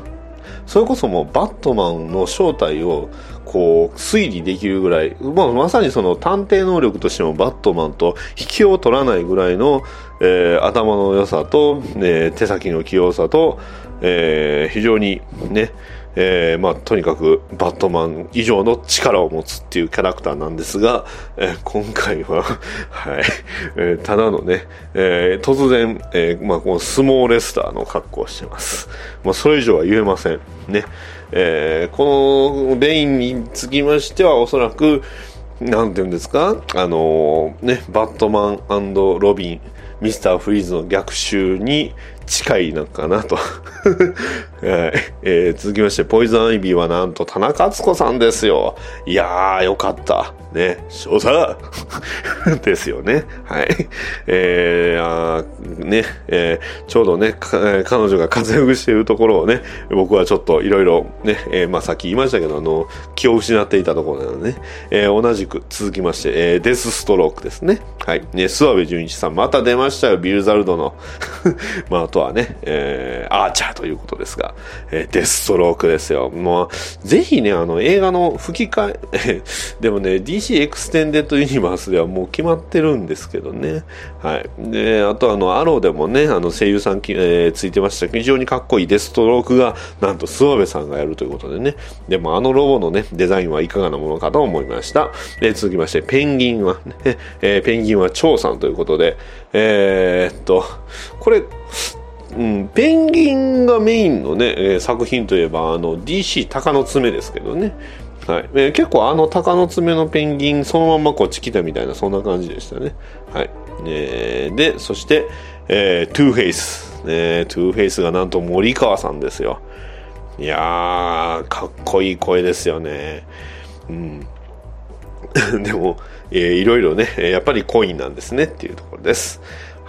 それこそもうバットマンの正体をこう推理できるぐらい、まあ、まさにその探偵能力としてもバットマンと引きを取らないぐらいの、えー、頭の良さと、えー、手先の器用さと、えー、非常にね、えー、まあ、とにかくバットマン以上の力を持つっていうキャラクターなんですが、えー、今回は、はい、えー、ただのね、えー、突然、えー、まあ、この相撲レスラーの格好をしてます。まあ、それ以上は言えません。ね。えー、このベインにつきましては、おそらく、なんていうんですか、あの、ね、バットマンロビン、ミスターフリーズの逆襲に近いのかなと。はいえー、続きまして、ポイズンアイビーはなんと田中敦子さんですよ。いやー、よかった。ね、少佐 ですよね。はい。えー、あーね、えー、ちょうどね、彼女が活躍しているところをね、僕はちょっといろいろね、えー、まあさっき言いましたけど、あの、気を失っていたところなのでね、えー、同じく続きまして、えー、デスストロークですね。はい。ね、諏訪部純一さん、また出ましたよ、ビルザルドの。まあ、あとはね、えー、アーチャーということですが、えー、デストロークですよ。もう、ぜひね、あの、映画の吹き替え、でもね、DC c エクステンデッドユニバースではもう決まってるんですけどね。はい。で、あとあの、アローでもね、あの、声優さんき、えー、ついてましたけど、非常にかっこいいデストロークが、なんと諏訪部さんがやるということでね。でもあのロボのね、デザインはいかがなものかと思いました。で、続きまして、ペンギンは、ね、えー、ペンギンはチョーさんということで、えー、っと、これ、うん、ペンギンがメインのね、えー、作品といえば、あの、DC 鷹の爪ですけどね。はい。えー、結構あの鷹の爪のペンギン、そのままこっち来たみたいな、そんな感じでしたね。はい。えー、で、そして、えー、トゥーフェイス。ね、トゥーフェイスがなんと森川さんですよ。いやー、かっこいい声ですよね。うん。でも、えー、いろいろね、やっぱりコインなんですねっていうところです。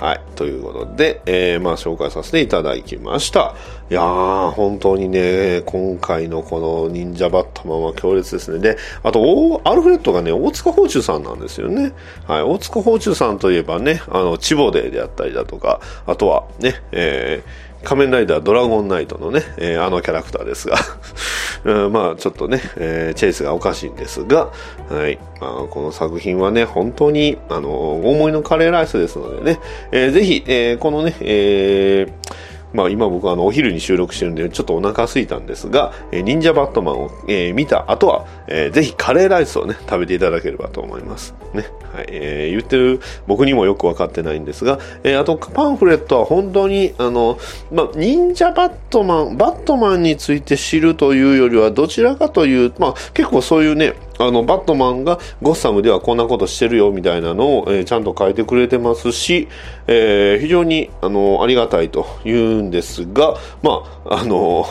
はい。ということで、えー、まあ紹介させていただきました。いやー、本当にね、今回のこの忍者バットマンは強烈ですね。で、あと、アルフレッドがね、大塚宝珠さんなんですよね。はい。大塚宝珠さんといえばね、あの、チボデーであったりだとか、あとはね、えー、仮面ライダードラゴンナイトのね、えーあのキャラクターですが、うんまあちょっとね、えーチェイスがおかしいんですが、はい。まあ、この作品はね、本当に、あの、思いのカレーライスですのでね、えーぜひ、えーこのね、えーまあ今僕はあのお昼に収録してるんでちょっとお腹空いたんですが、えー忍者バットマンを、えー見た後は、えーぜひカレーライスをね、食べていただければと思います。ね。はい。えー言ってる僕にもよくわかってないんですが、えーあとパンフレットは本当に、あの、まあ忍者バットマン、バットマンについて知るというよりはどちらかという、まあ結構そういうね、あの、バットマンがゴッサムではこんなことしてるよみたいなのを、えーちゃんと書いてくれてますし、えー非常に、あの、ありがたいと言うんですが、まあ、あの、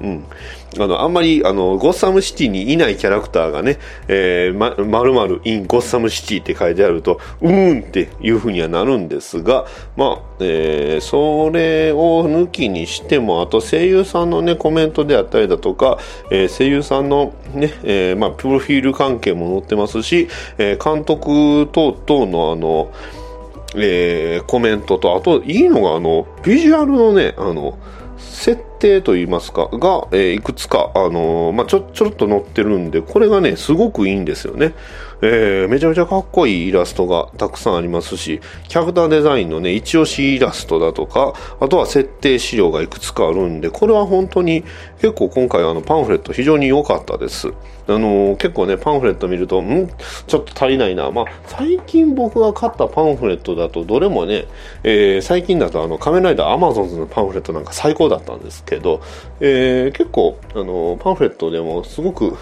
うん。あの、あんまり、あの、ゴッサムシティにいないキャラクターがね、えー、ま、まる in ゴッサムシティって書いてあると、うーんっていう風にはなるんですが、まあ、えー、それを抜きにしても、あと声優さんのね、コメントであったりだとか、えー声優さんのね、えーまあ、プロフィール関係も載ってますし、えー監督等々のあの、えーコメントと、あと、いいのが、あの、ビジュアルのね、あの、設定といいますか、が、えーいくつか、あのーまあ、ちょ、ちょろっと載ってるんで、これがね、すごくいいんですよね。えーめちゃめちゃかっこいいイラストがたくさんありますし、キャラクターデザインのね、一押しイラストだとか、あとは設定資料がいくつかあるんで、これは本当に結構今回あのパンフレット非常に良かったです。あのー結構ね、パンフレット見ると、ん？ちょっと足りないな。まあ、最近僕が買ったパンフレットだと、どれもね、えー最近だとあの、仮面ライダーアマゾンズのパンフレットなんか最高だったんですけど、えー結構、あのパンフレットでもすごく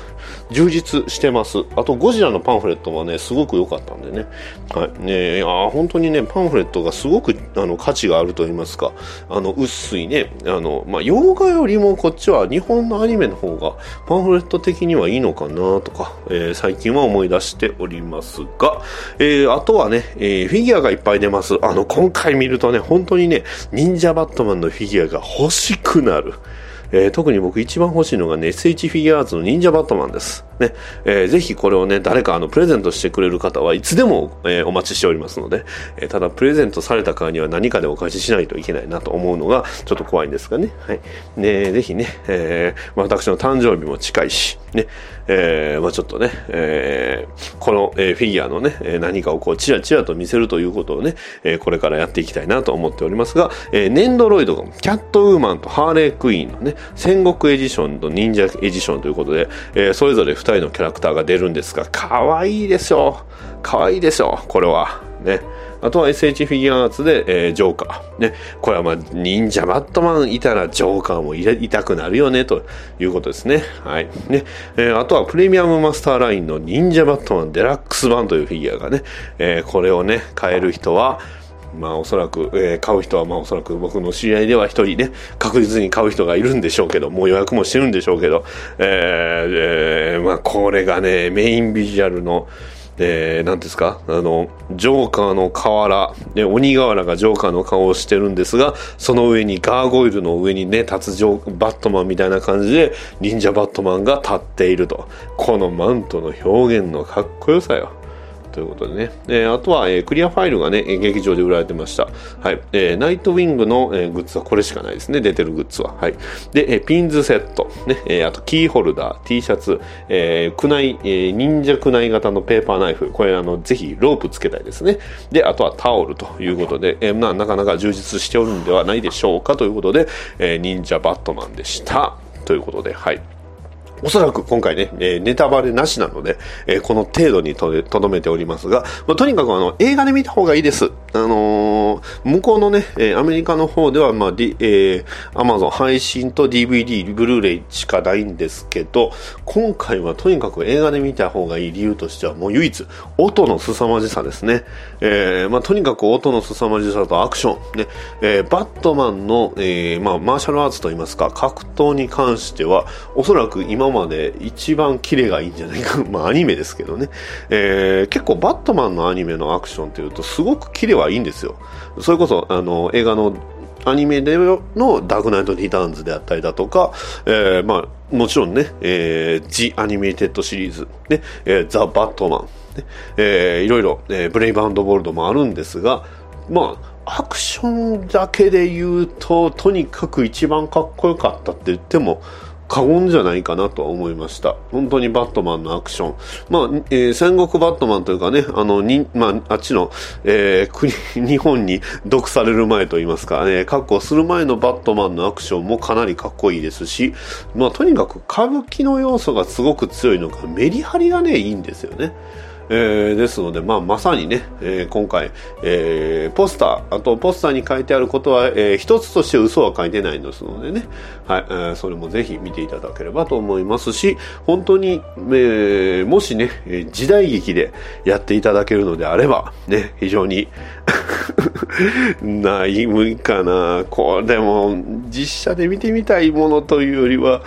充実してます。あと、ゴジラのパンフレットもね、すごく良かったんでね。はい。ねあ本当にね、パンフレットがすごく、あの、価値があると言いますか、あの、薄いね、あの、まあ、洋画よりもこっちは日本のアニメの方が、パンフレット的にはいいのかなとか、えー最近は思い出しておりますが、えーあとはね、えーフィギュアがいっぱい出ます。あの、今回見るとね、本当にね、忍者バットマンのフィギュアが欲しくなる。えー特に僕一番欲しいのがね、SH フィギュアーツの忍者バットマンです。ね、えーぜひこれをね、誰かあの、プレゼントしてくれる方はいつでも、えーお待ちしておりますので、えーただプレゼントされた側には何かでお返ししないといけないなと思うのが、ちょっと怖いんですがね。はい。ね、ぜひね、えー私の誕生日も近いし、ね、えーまあちょっとね、えーこの、えーフィギュアのね、え何かをこう、チラチラと見せるということをね、えーこれからやっていきたいなと思っておりますが、えーネンドロイドが、キャットウーマンとハーレークイーンのね、戦国エディションと忍者エディションということで、えーそれぞれ2人のキャラクターが出るんですが、可愛いですよ。可愛いですよ、これは。ね。あとは SH フィギュアーツで、えージョーカー。ね。これはまあ、忍者バットマンいたらジョーカーもいいたくなるよね、ということですね。はい。ね。えーあとはプレミアムマスターラインの忍者バットマンデラックス版というフィギュアがね、えーこれをね、買える人は、まあおそらく、えー買う人はまあおそらく僕の知り合いでは一人ね、確実に買う人がいるんでしょうけど、もう予約もしてるんでしょうけど、えーえーまあこれがね、メインビジュアルの、えー、なんですかあの、ジョーカーの瓦、ね、鬼瓦がジョーカーの顔をしてるんですが、その上にガーゴイルの上にね、立つジョーバットマンみたいな感じで、忍者バットマンが立っていると。このマントの表現のかっこよさよ。ということでね。えーあとは、えークリアファイルがね、劇場で売られてました。はい。えーナイトウィングの、えーグッズはこれしかないですね。出てるグッズは。はい。で、えーピンズセット。ね。えーあと、キーホルダー、T シャツ、えー、クナイ、えー忍者クナイ型のペーパーナイフ。これ、あの、ぜひ、ロープつけたいですね。で、あとはタオルということで、えーな、なかなか充実しておるんではないでしょうかということで、えー忍者バットマンでした。ということで、はい。おそらく今回ね、えーネタバレなしなので、えーこの程度にとどめておりますが、まあとにかくあの、映画で見た方がいいです。あのー向こうのね、アメリカの方では、まあ、D えー、Amazon 配信と DVD、ブルーレイしかないんですけど、今回はとにかく映画で見た方がいい理由としては、もう唯一、音の凄まじさですね。えーまあ、とにかく音の凄まじさとアクション、ね、えーバットマンの、えーまあ、マーシャルアーツといいますか、格闘に関しては、おそらく今まで一番キレがいいんじゃないか。まあ、アニメですけどね。えー結構バットマンのアニメのアクションっていうと、すごくキレはいいんですよ。それこそ、あの、映画のアニメでのダークナイト・リターンズであったりだとか、えー、まあ、もちろんね、えー、ジ・アニメイテッドシリーズ、ね、えー、ザ・バットマン、ね、えー、いろいろ、えー、ブレイブボールドもあるんですが、まあ、アクションだけで言うと、とにかく一番かっこよかったって言っても、過言じゃないかなとは思いました。本当にバットマンのアクション。まあ、えー、戦国バットマンというかね、あの、に、まあ、あっちの、えー、国、日本に毒される前と言いますか、ね、確保する前のバットマンのアクションもかなりかっこいいですし、まあ、とにかく歌舞伎の要素がすごく強いのか、メリハリがね、いいんですよね。えー、ですので、まあ、まさにね、えー、今回、えー、ポスター、あとポスターに書いてあることは、えー、一つとして嘘は書いてないですのでね、はい、えー、それもぜひ見ていただければと思いますし、本当に、えー、もしね、時代劇でやっていただけるのであれば、ね、非常に ない無かな。これも、実写で見てみたいものというよりは、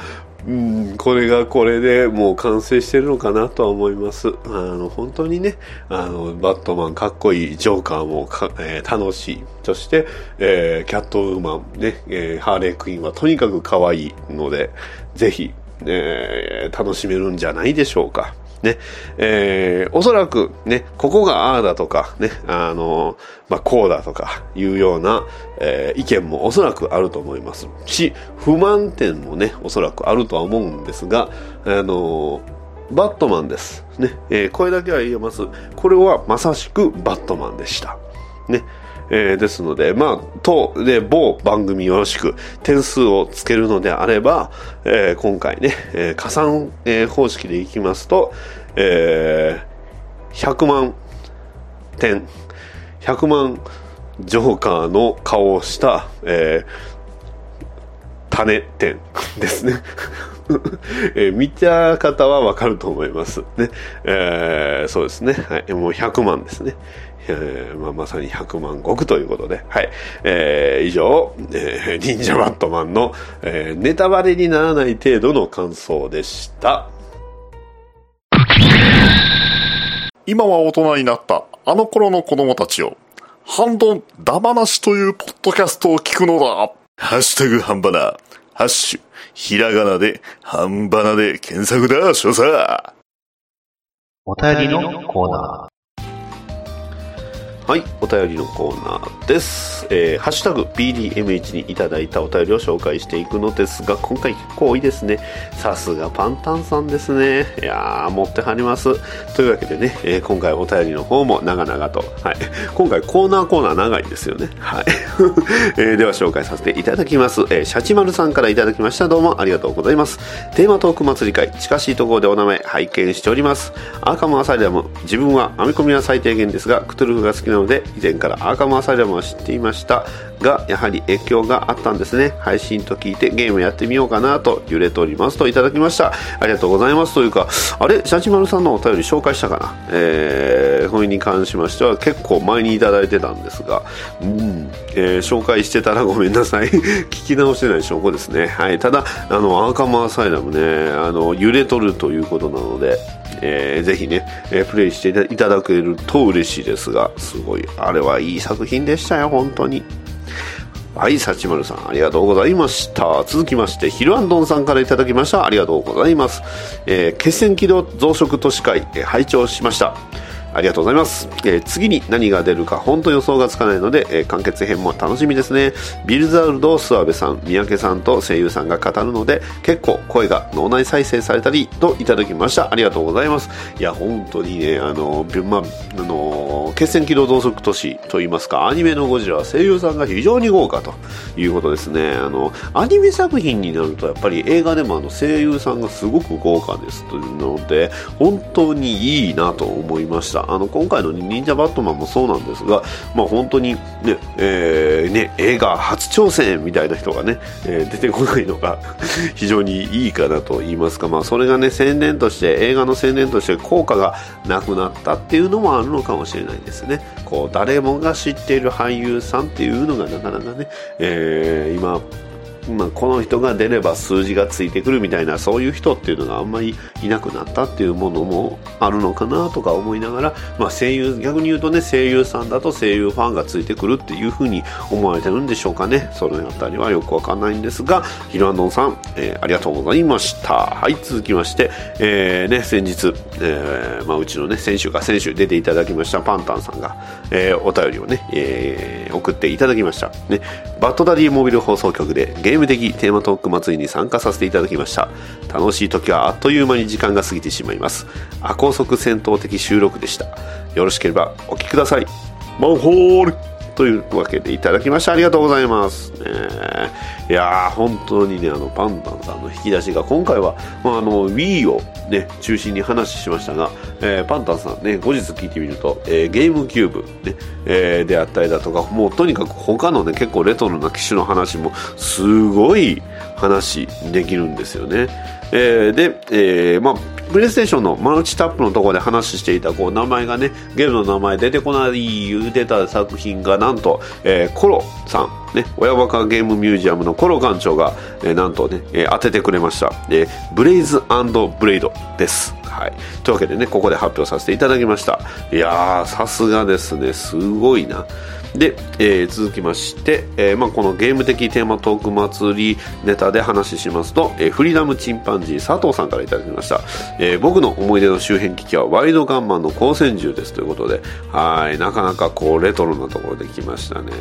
うん、これがこれでもう完成してるのかなとは思います。あの、本当にね、あの、バットマンかっこいい、ジョーカーもか、えー、楽しい。そして、えー、キャットウーマン、ね、えー、ハーレークイーンはとにかく可愛いので、ぜひ、えー、楽しめるんじゃないでしょうか。ね、えー、おそらくね、ここがああだとか、ね、あの、まあ、こうだとかいうような、えー、意見もおそらくあると思いますし、不満点もね、おそらくあるとは思うんですが、あの、バットマンです。ね、えー、これだけは言えます。これはまさしくバットマンでした。ね。えー、ですので、まあ、と、で、某番組よろしく点数をつけるのであれば、えー、今回ね、えー、加算、えー、方式でいきますと、えー、100万点、100万ジョーカーの顔をした、えー、種点ですね。えー、見た方はわかると思います。ね。えー、そうですね。はい。もう100万ですね。えー、まあ、まさに100万石ということで、はい。えー、以上、えー、忍者バットマンの、えー、ネタバレにならない程度の感想でした。今は大人になったあの頃の子供たちを、半ドダマなしというポッドキャストを聞くのだ。ハッシュタグ半ばな。ハッシュ、ひらがなで、半ばなで検索だ、少佐。お便りのコーナー。はい、お便りのコーナーです。えー、ハッシュタグ BDMH にいただいたお便りを紹介していくのですが、今回結構多いですね。さすがパンタンさんですね。いやー、持ってはります。というわけでね、えー、今回お便りの方も長々と、はい。今回コーナーコーナー長いですよね。はい。えー、では紹介させていただきます。えー、シャチマルさんからいただきました。どうもありがとうございます。テーマトーク祭り会、近しいところでお名前拝見しております。アーカムアサイダム、自分は編み込みは最低限ですが、クトゥルフが好きなので以前からアーカムアサイラムは知っていました。がやはり影響があったんですね。配信と聞いてゲームやってみようかなと揺れておりますといただきました。ありがとうございます。というかあれ？シャチマルさんのお便り紹介したかな？えー、これに関しましては結構前にいただいてたんですが。うん、えー、紹介してたら ごめんなさい。聞き直してない証拠ですね。はい。ただあのアーカムアサイラムねあの揺れとるということなのでえー、ぜひね、え、プレイしていただけると嬉しいですが、すごい、あれはいい作品でしたよ、本当に。はい、幸丸さん、ありがとうございました。続きまして、ヒルアンドンさんからいただきました。ありがとうございます。えー、決戦軌道増殖都市会、えー、拝聴しました。ありがとうございます。えー、次に何が出るか本当予想がつかないので、えー、完結編も楽しみですね。ビルザウルド、諏訪部さん、三宅さんと声優さんが語るので、結構声が脳内再生されたりといただきました。ありがとうございます。いや、本当にね、あの、まあ、あの、決戦機動同族都市といいますか、アニメのゴジラは声優さんが非常に豪華ということですね。あの、アニメ作品になるとやっぱり映画でもあの声優さんがすごく豪華ですというので、本当にいいなと思いました。あの今回の忍者バットマンもそうなんですが、まあ、本当にね、えー、ね、映画初挑戦みたいな人がね、えー、出てこないのが 非常にいいかなと言いますか、まあ、それがね、宣伝として、映画の宣伝として効果がなくなったっていうのもあるのかもしれないですね。こう、誰もが知っている俳優さんっていうのがなかなかね、えー、今、まあ、この人が出れば数字がついてくるみたいなそういう人っていうのがあんまりいなくなったっていうものもあるのかなとか思いながら、まあ、声優逆に言うとね声優さんだと声優ファンがついてくるっていうふうに思われてるんでしょうかね。その辺りはよくわかんないんですがヒロアンドンさん、えーありがとうございました。はい続きまして、えーね、先日、えーまあ、うちのね先週か先週出ていただきましたパンタンさんが、えーお便りをね、えー送っていただきました。ねバッドダディモビル放送局でゲーム的テーマトーク祭りに参加させていただきました。楽しい時はあっという間に時間が過ぎてしまいます。ア高速戦闘的収録でした。よろしければお聴きください。マンホールというわけでいただきましてありがとうございます、ねいや本当にねあのパンタンさんの引き出しが今回は、まあ、あの Wii をね中心に話しましたが、えーパンタンさんね後日聞いてみると、えーゲームキューブ、ねえーであったりだとかもうとにかく他のね結構レトロな機種の話もすごい話できるんですよね。えーで、えーまあプレイステーションのマルチタップのところで話していたこう名前がねゲームの名前出てこない言うてた作品がなんと、えーコロさんね親バカゲームミュージアムのコロ館長が、えーなんとね、えー当ててくれました、えーブレイズブレイドです。はい、というわけでねここで発表させていただきました。いやーさすがですね。すごいな。で、えー続きまして、えーまあ、このゲーム的テーマトーク祭りネタで話しますと、えーフリーダムチンパンジー佐藤さんからいただきました、えー僕の思い出の周辺機器はワイドガンマンの光線銃です。ということではいなかなかこうレトロなところで来ましたね、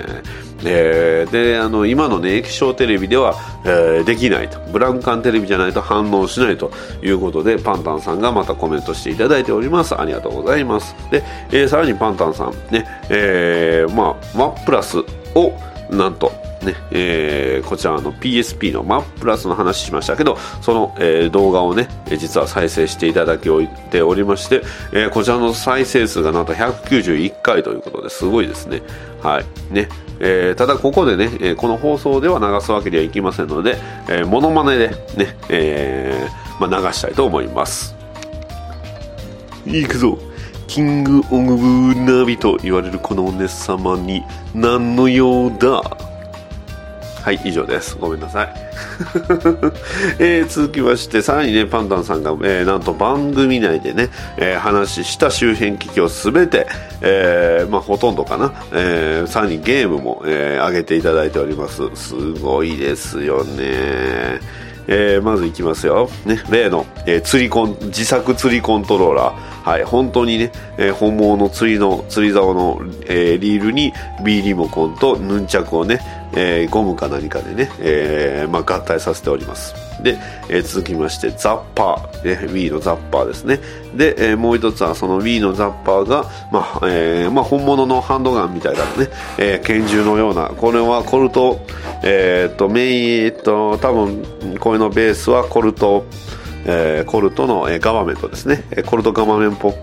えーであの今のね液晶テレビでは、えーできないと。ブラウン管テレビじゃないと反応しないと。いうことでパンタンさんがまたコメントしていただいております。ありがとうございます。で、えーさらにパンタンさんね、えーまあマップラスをなんとねえーこちらの PSP のマップラスの話しましたけどその、えー動画をね実は再生していただきおいておりまして、えーこちらの再生数がなんと191回ということですごいですね。はい。ね。えただここでね、えこの放送では流すわけにはいきませんので、えー、モノマネでね、えまあ、流したいと思います。いくぞ。キング・オブ・ナビと言われるこのお姉様に何の用だ？はい以上です。ごめんなさい、えー続きましてさらにねパンタンさんが、えーなんと番組内でね、えー話した周辺機器を全て、えーまあ、ほとんどかな、えーさらにゲームも、えー上げていただいております。すごいですよね。えーまずいきますよ、ね、例の、えー釣りコン自作釣りコントローラー、はい、本当にね、えー本物の釣りの釣り竿の、えーリールに B リモコンとヌンチャクをね、えーゴムか何かでね、えーまあ、合体させております。で、えー続きましてザッパー、ね、Wii のザッパーですね。で、えーもう一つはその Wii のザッパーが、まあえーまあ、本物のハンドガンみたいなね、えー拳銃のようなこれはコルトえーっとメインえーっと多分これのベースはコルト、えーコルトの、えーガバメントですね。えーコルトガバメンポ。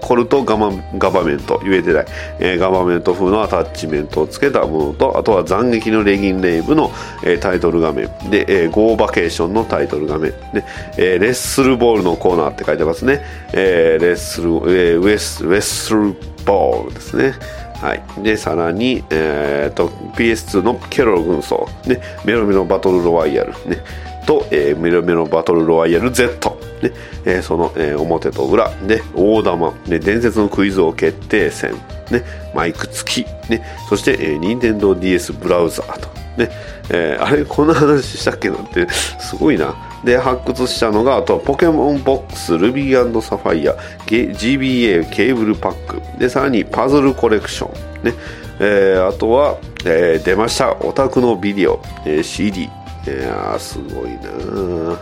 コルトガマガバメント言えてない、えーガバメント風のアタッチメントをつけたものとあとは斬撃のレギンレイブの、えータイトル画面。で、えーゴーバケーションのタイトル画面。で、えーレッスルボールのコーナーって書いてますね、えーレッスル、えーウェスウェッスルボールですね。はい、でさらに、えー、と PS2 のケロロ軍曹、ね、メロメロバトルロワイヤル、ね、と、えーメロメロバトルロワイヤル Z、ねえーその、えー表と裏。で大玉、ね、伝説のクイズ王決定戦、ね、マイク付き、ね、そして、えー、NintendoDS ブラウザーと、ねえーあれこんな話したっけなんてすごいな。で発掘したのがあとはポケモンボックスルビーサファイア GBA ケーブルパック。でさらにパズルコレクション。ねえーあとは、えー出ましたオタクのビデオ、えー CD えーあーすごいな。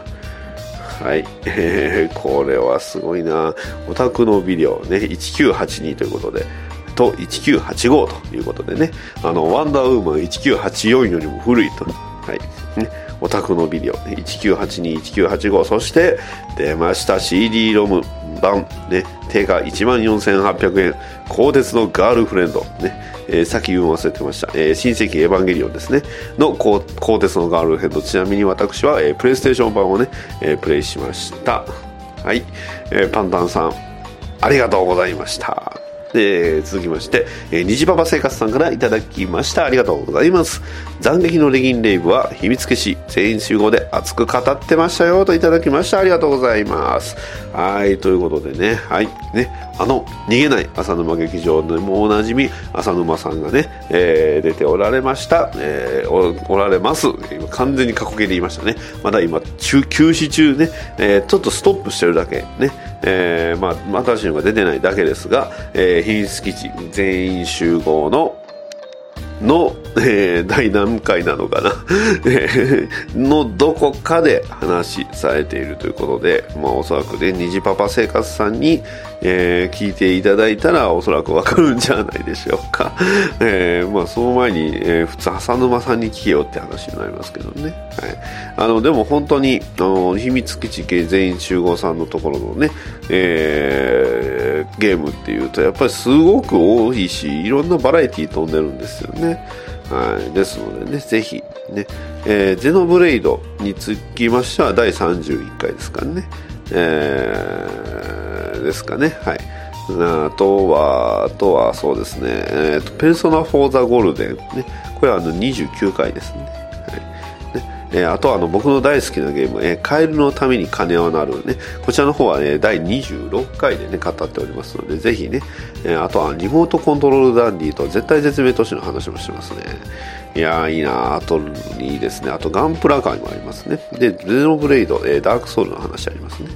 はい、え ーこれはすごいな。オタクのビデオね1982ということでと1985ということでね。あのワンダーウーマン1984よりも古いと。はい。ね。オタクのビデオね19821985そして出ました CD ロム版ね。定価1万4800円。鋼鉄のガールフレンドね。えーさっき言う忘れてました、えー新世紀エヴァンゲリオンですね。のコーテスのガールヘッド。ちなみに私は、えープレイステーション版をね、えープレイしました。はい、えーパンタンさんありがとうございました。えー、続きまして、えー、虹パパ生活さんからいただきました。ありがとうございます。斬撃のレギンレイブは秘密消し、全員集合で熱く語ってましたよといただきました。ありがとうございます。はい、ということでね、はい、ね、あの、逃げない浅沼劇場でもおなじみ、浅沼さんがね、えー、出ておられました。えー、おられます。今完全に過去形で言いましたね。まだ今、中休止中ね、えー、ちょっとストップしてるだけ、ね、えー、まあ、新しいのが出てないだけですが、えー、品質基地全員集合のの、えー、第何回なのかな？のどこかで話されているということで、まあ、おそらくね、虹パパ生活さんに、えー、聞いていただいたらおそらくわかるんじゃないでしょうか。えー、まあ、その前に、えー、普通、浅沼さんに聞けよって話になりますけどね。はい。あの、でも本当に、あの、秘密基地系全員集合さんのところのね、えー、ゲームっていうと、やっぱりすごく多いし、いろんなバラエティ飛んでるんですよね。はい。ですのでね、ぜひ、ね、えー、ゼノブレイドにつきましては第31回ですからね。えー、ですかね。はい。あとは、あとはそうですね、えーと、ペルソナ4ザゴールデン。ね。これはあの29回ですね。はい。ねえー、あとはあの僕の大好きなゲーム、えー、カエルのために金はなるね。こちらの方はね、第26回でね、語っておりますので、ぜひね、えー、あとはリモートコントロールダンディと絶対絶命都市の話もしてますね。いやいいなあといいですね。あとガンプラカーにもありますね。で、ゼノブレイド、えー、ダークソウルの話ありますね。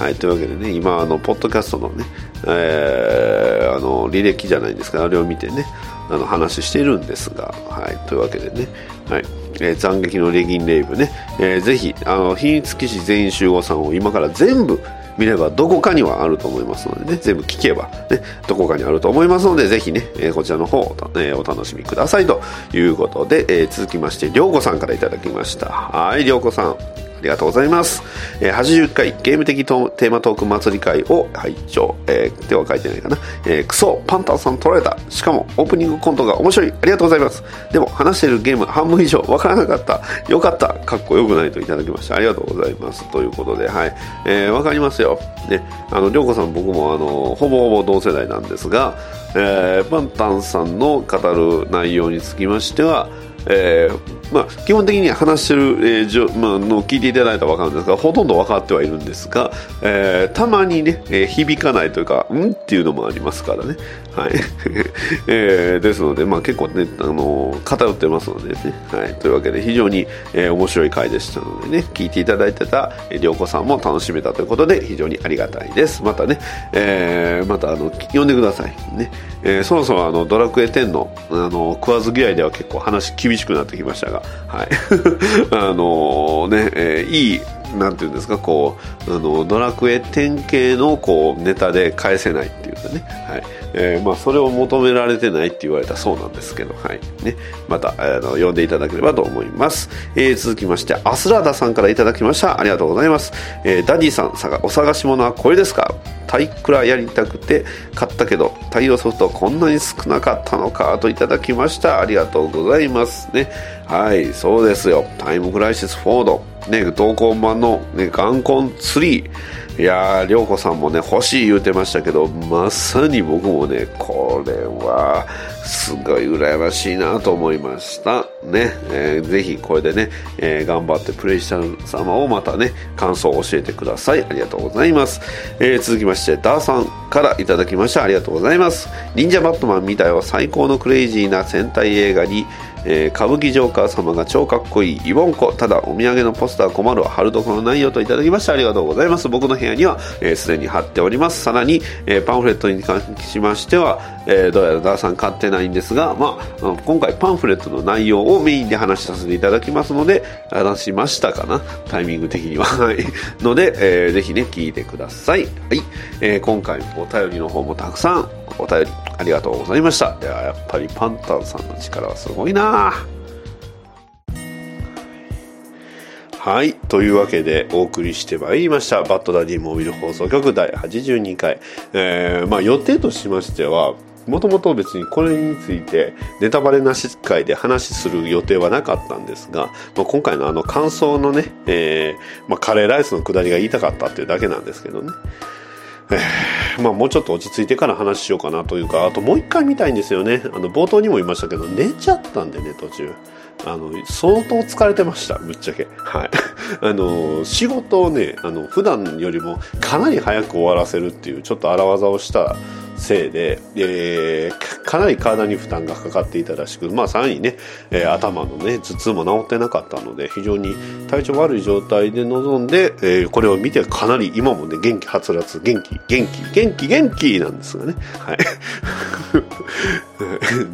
はい、というわけでね、今、あの、ポッドキャストのね、えー、あの、履歴じゃないんですが、あれを見てね、あの、話しているんですが、はい、というわけでね、はい、えー、斬撃のレギンレイブね、えー、ぜひ、あの、秘密基地全員集合さんを今から全部、見ればどこかにはあると思いますのでね、全部聞けば、ね、どこかにあると思いますので、ぜひね、えー、こちらの方、えー、お楽しみくださいということで、えー、続きまして、りょうこさんからいただきました。はい、りょうこさん。ありがとうございます。えー、80回ゲーム的テーマトーク祭り会を拝聴。えー、では書いてないかな。えー、クソ、パンタンさん取られた。しかもオープニングコントが面白い。ありがとうございます。でも話してるゲーム半分以上わからなかった。よかった。かっこよくないといただきました。ありがとうございます。ということで、はい。えー、わかりますよ。ね。あの、りょうこさん僕もあの、ほぼほぼ同世代なんですが、えー、パンタンさんの語る内容につきましては、えーまあ、基本的に話してる、えーじょまあ、の聞いていただいたら分かるんですがほとんど分かってはいるんですが、えーたまにね、えー響かないというかうんっていうのもありますからね、はい。えーですので、まあ、結構ね、あのー偏ってますのでね、はい、というわけで非常に、えー面白い回でしたのでね聞いていただいてたえー涼子さんも楽しめたということで非常にありがたいです。またね、えーまたあの呼んでください。ね、えーそろそろあのドラクエ10のあの食わず嫌いでは結構話厳しくなってきましたが、はい、あのね、えーいいなんていうんですかこうあのドラクエ10系のこうネタで返せないっていうかね、はい。えーまあ、それを求められてないって言われたそうなんですけど、はい。ね、またあの呼んでいただければと思います、えー続きましてアスラーダさんからいただきました。ありがとうございます、えーダディさんさお探し物はこれですか？タイクラやりたくて買ったけど対応ソフトこんなに少なかったのかといただきました。ありがとうございます。ね。はい。そうですよ。タイムクライシス4ド。ね同梱版の、ね、ガンコン3いやー涼子さんもね欲しい言うてましたけどまさに僕もねこれはすごい羨ましいなと思いました。ね、えーぜひこれでね、えー頑張ってプレイした様をまたね感想を教えてください。ありがとうございます、えー続きましてダーさんからいただきました。ありがとうございます。忍者バットマンみたいは最高のクレイジーな戦隊映画にえー歌舞伎ジョーカー様が超かっこいいイボンコ。ただお土産のポスター困るは春どこの内容といただきましてありがとうございます。僕の部屋にはえーすで、に貼っております。さらに、えーパンフレットに関しましては、えーどうやらダーさん買ってないんですが、まあ、今回パンフレットの内容をメインで話しさせていただきますので話しましたかな？タイミング的には。はい。ので、えーぜひね聞いてください。はい、えー今回お便りの方もたくさん。お便りありがとうございました。いややっぱりパンタンさんの力はすごいな。はい。というわけでお送りしてまいりました。バッドダディモービル放送局第82回。えー、まあ予定としましては、もともと別にこれについてネタバレなし会で話する予定はなかったんですが、まあ、今回のあの感想のね、えーまあ、カレーライスのくだりが言いたかったっていうだけなんですけどね。えーまあ、もうちょっと落ち着いてから話しようかなというかあともう一回見たいんですよね。あの冒頭にも言いましたけど寝ちゃったんでね途中。あの相当疲れてましたぶっちゃけ。はい。あの仕事をねあの普段よりもかなり早く終わらせるっていうちょっと荒技をしたせいで、えー、かなり体に負担がかかっていたらしく、まあ、さらにね、えー、頭のね頭痛も治ってなかったので非常に体調悪い状態で臨んで、えー、これを見てかなり今もね元気はつらつ元気元気元気元気なんですがね。はい。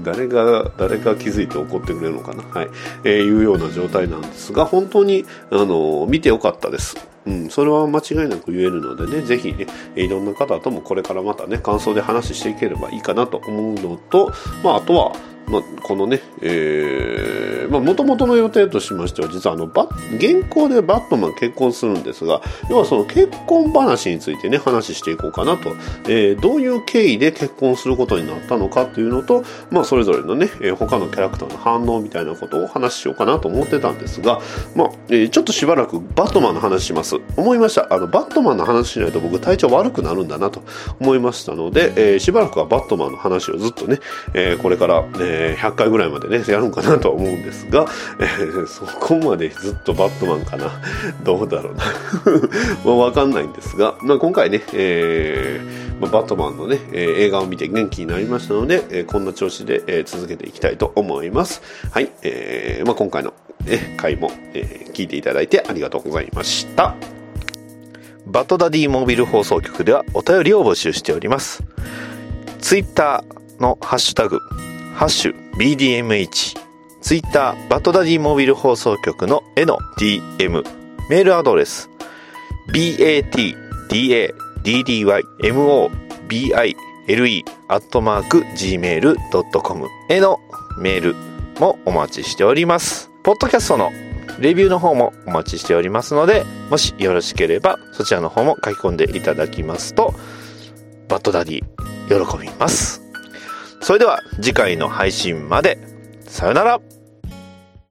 誰が誰が気づいて怒ってくれるのかな。はい、えー、いうような状態なんですが本当にあの見てよかったです。うん、それは間違いなく言えるのでね、ぜひね、いろんな方ともこれからまたね、感想で話していければいいかなと思うのと、まあ、あとは、まあ、このね、えー、まあ、元々の予定としましては、実はあの、バ現行でバットマン結婚するんですが、要はその結婚話についてね、話していこうかなと、えー、どういう経緯で結婚することになったのかっていうのと、まあ、それぞれのね、えー、他のキャラクターの反応みたいなことを話しようかなと思ってたんですが、まあ、えー、ちょっとしばらくバットマンの話します。思いました。あの、バットマンの話しないと僕体調悪くなるんだなと思いましたので、えー、しばらくはバットマンの話をずっとね、えー、これから、ええー、100回ぐらいまでね、やるんかなと思うんですが、えー、そこまでずっとバットマンかな。どうだろうな。まあ、わかんないんですが、まあ、今回ね、えー、まあ、バットマンのね、え、映画を見て元気になりましたので、え、こんな調子で、え、続けていきたいと思います。はい、え、まあ、今回の、ね、回も、え、聞いていただいてありがとうございました。バトダディモービル放送局ではお便りを募集しております。ツイッターのハッシュタグ、ハッシュ BDMH、ツイッターバットダディモビル放送局の絵の DM、メールアドレス、batdaddymobile アットマーク gmail.com へのメールもお待ちしております。ポッドキャストのレビューの方もお待ちしておりますので、もしよろしければそちらの方も書き込んでいただきますと、バッドダディ喜びます。それでは次回の配信まで。さよなら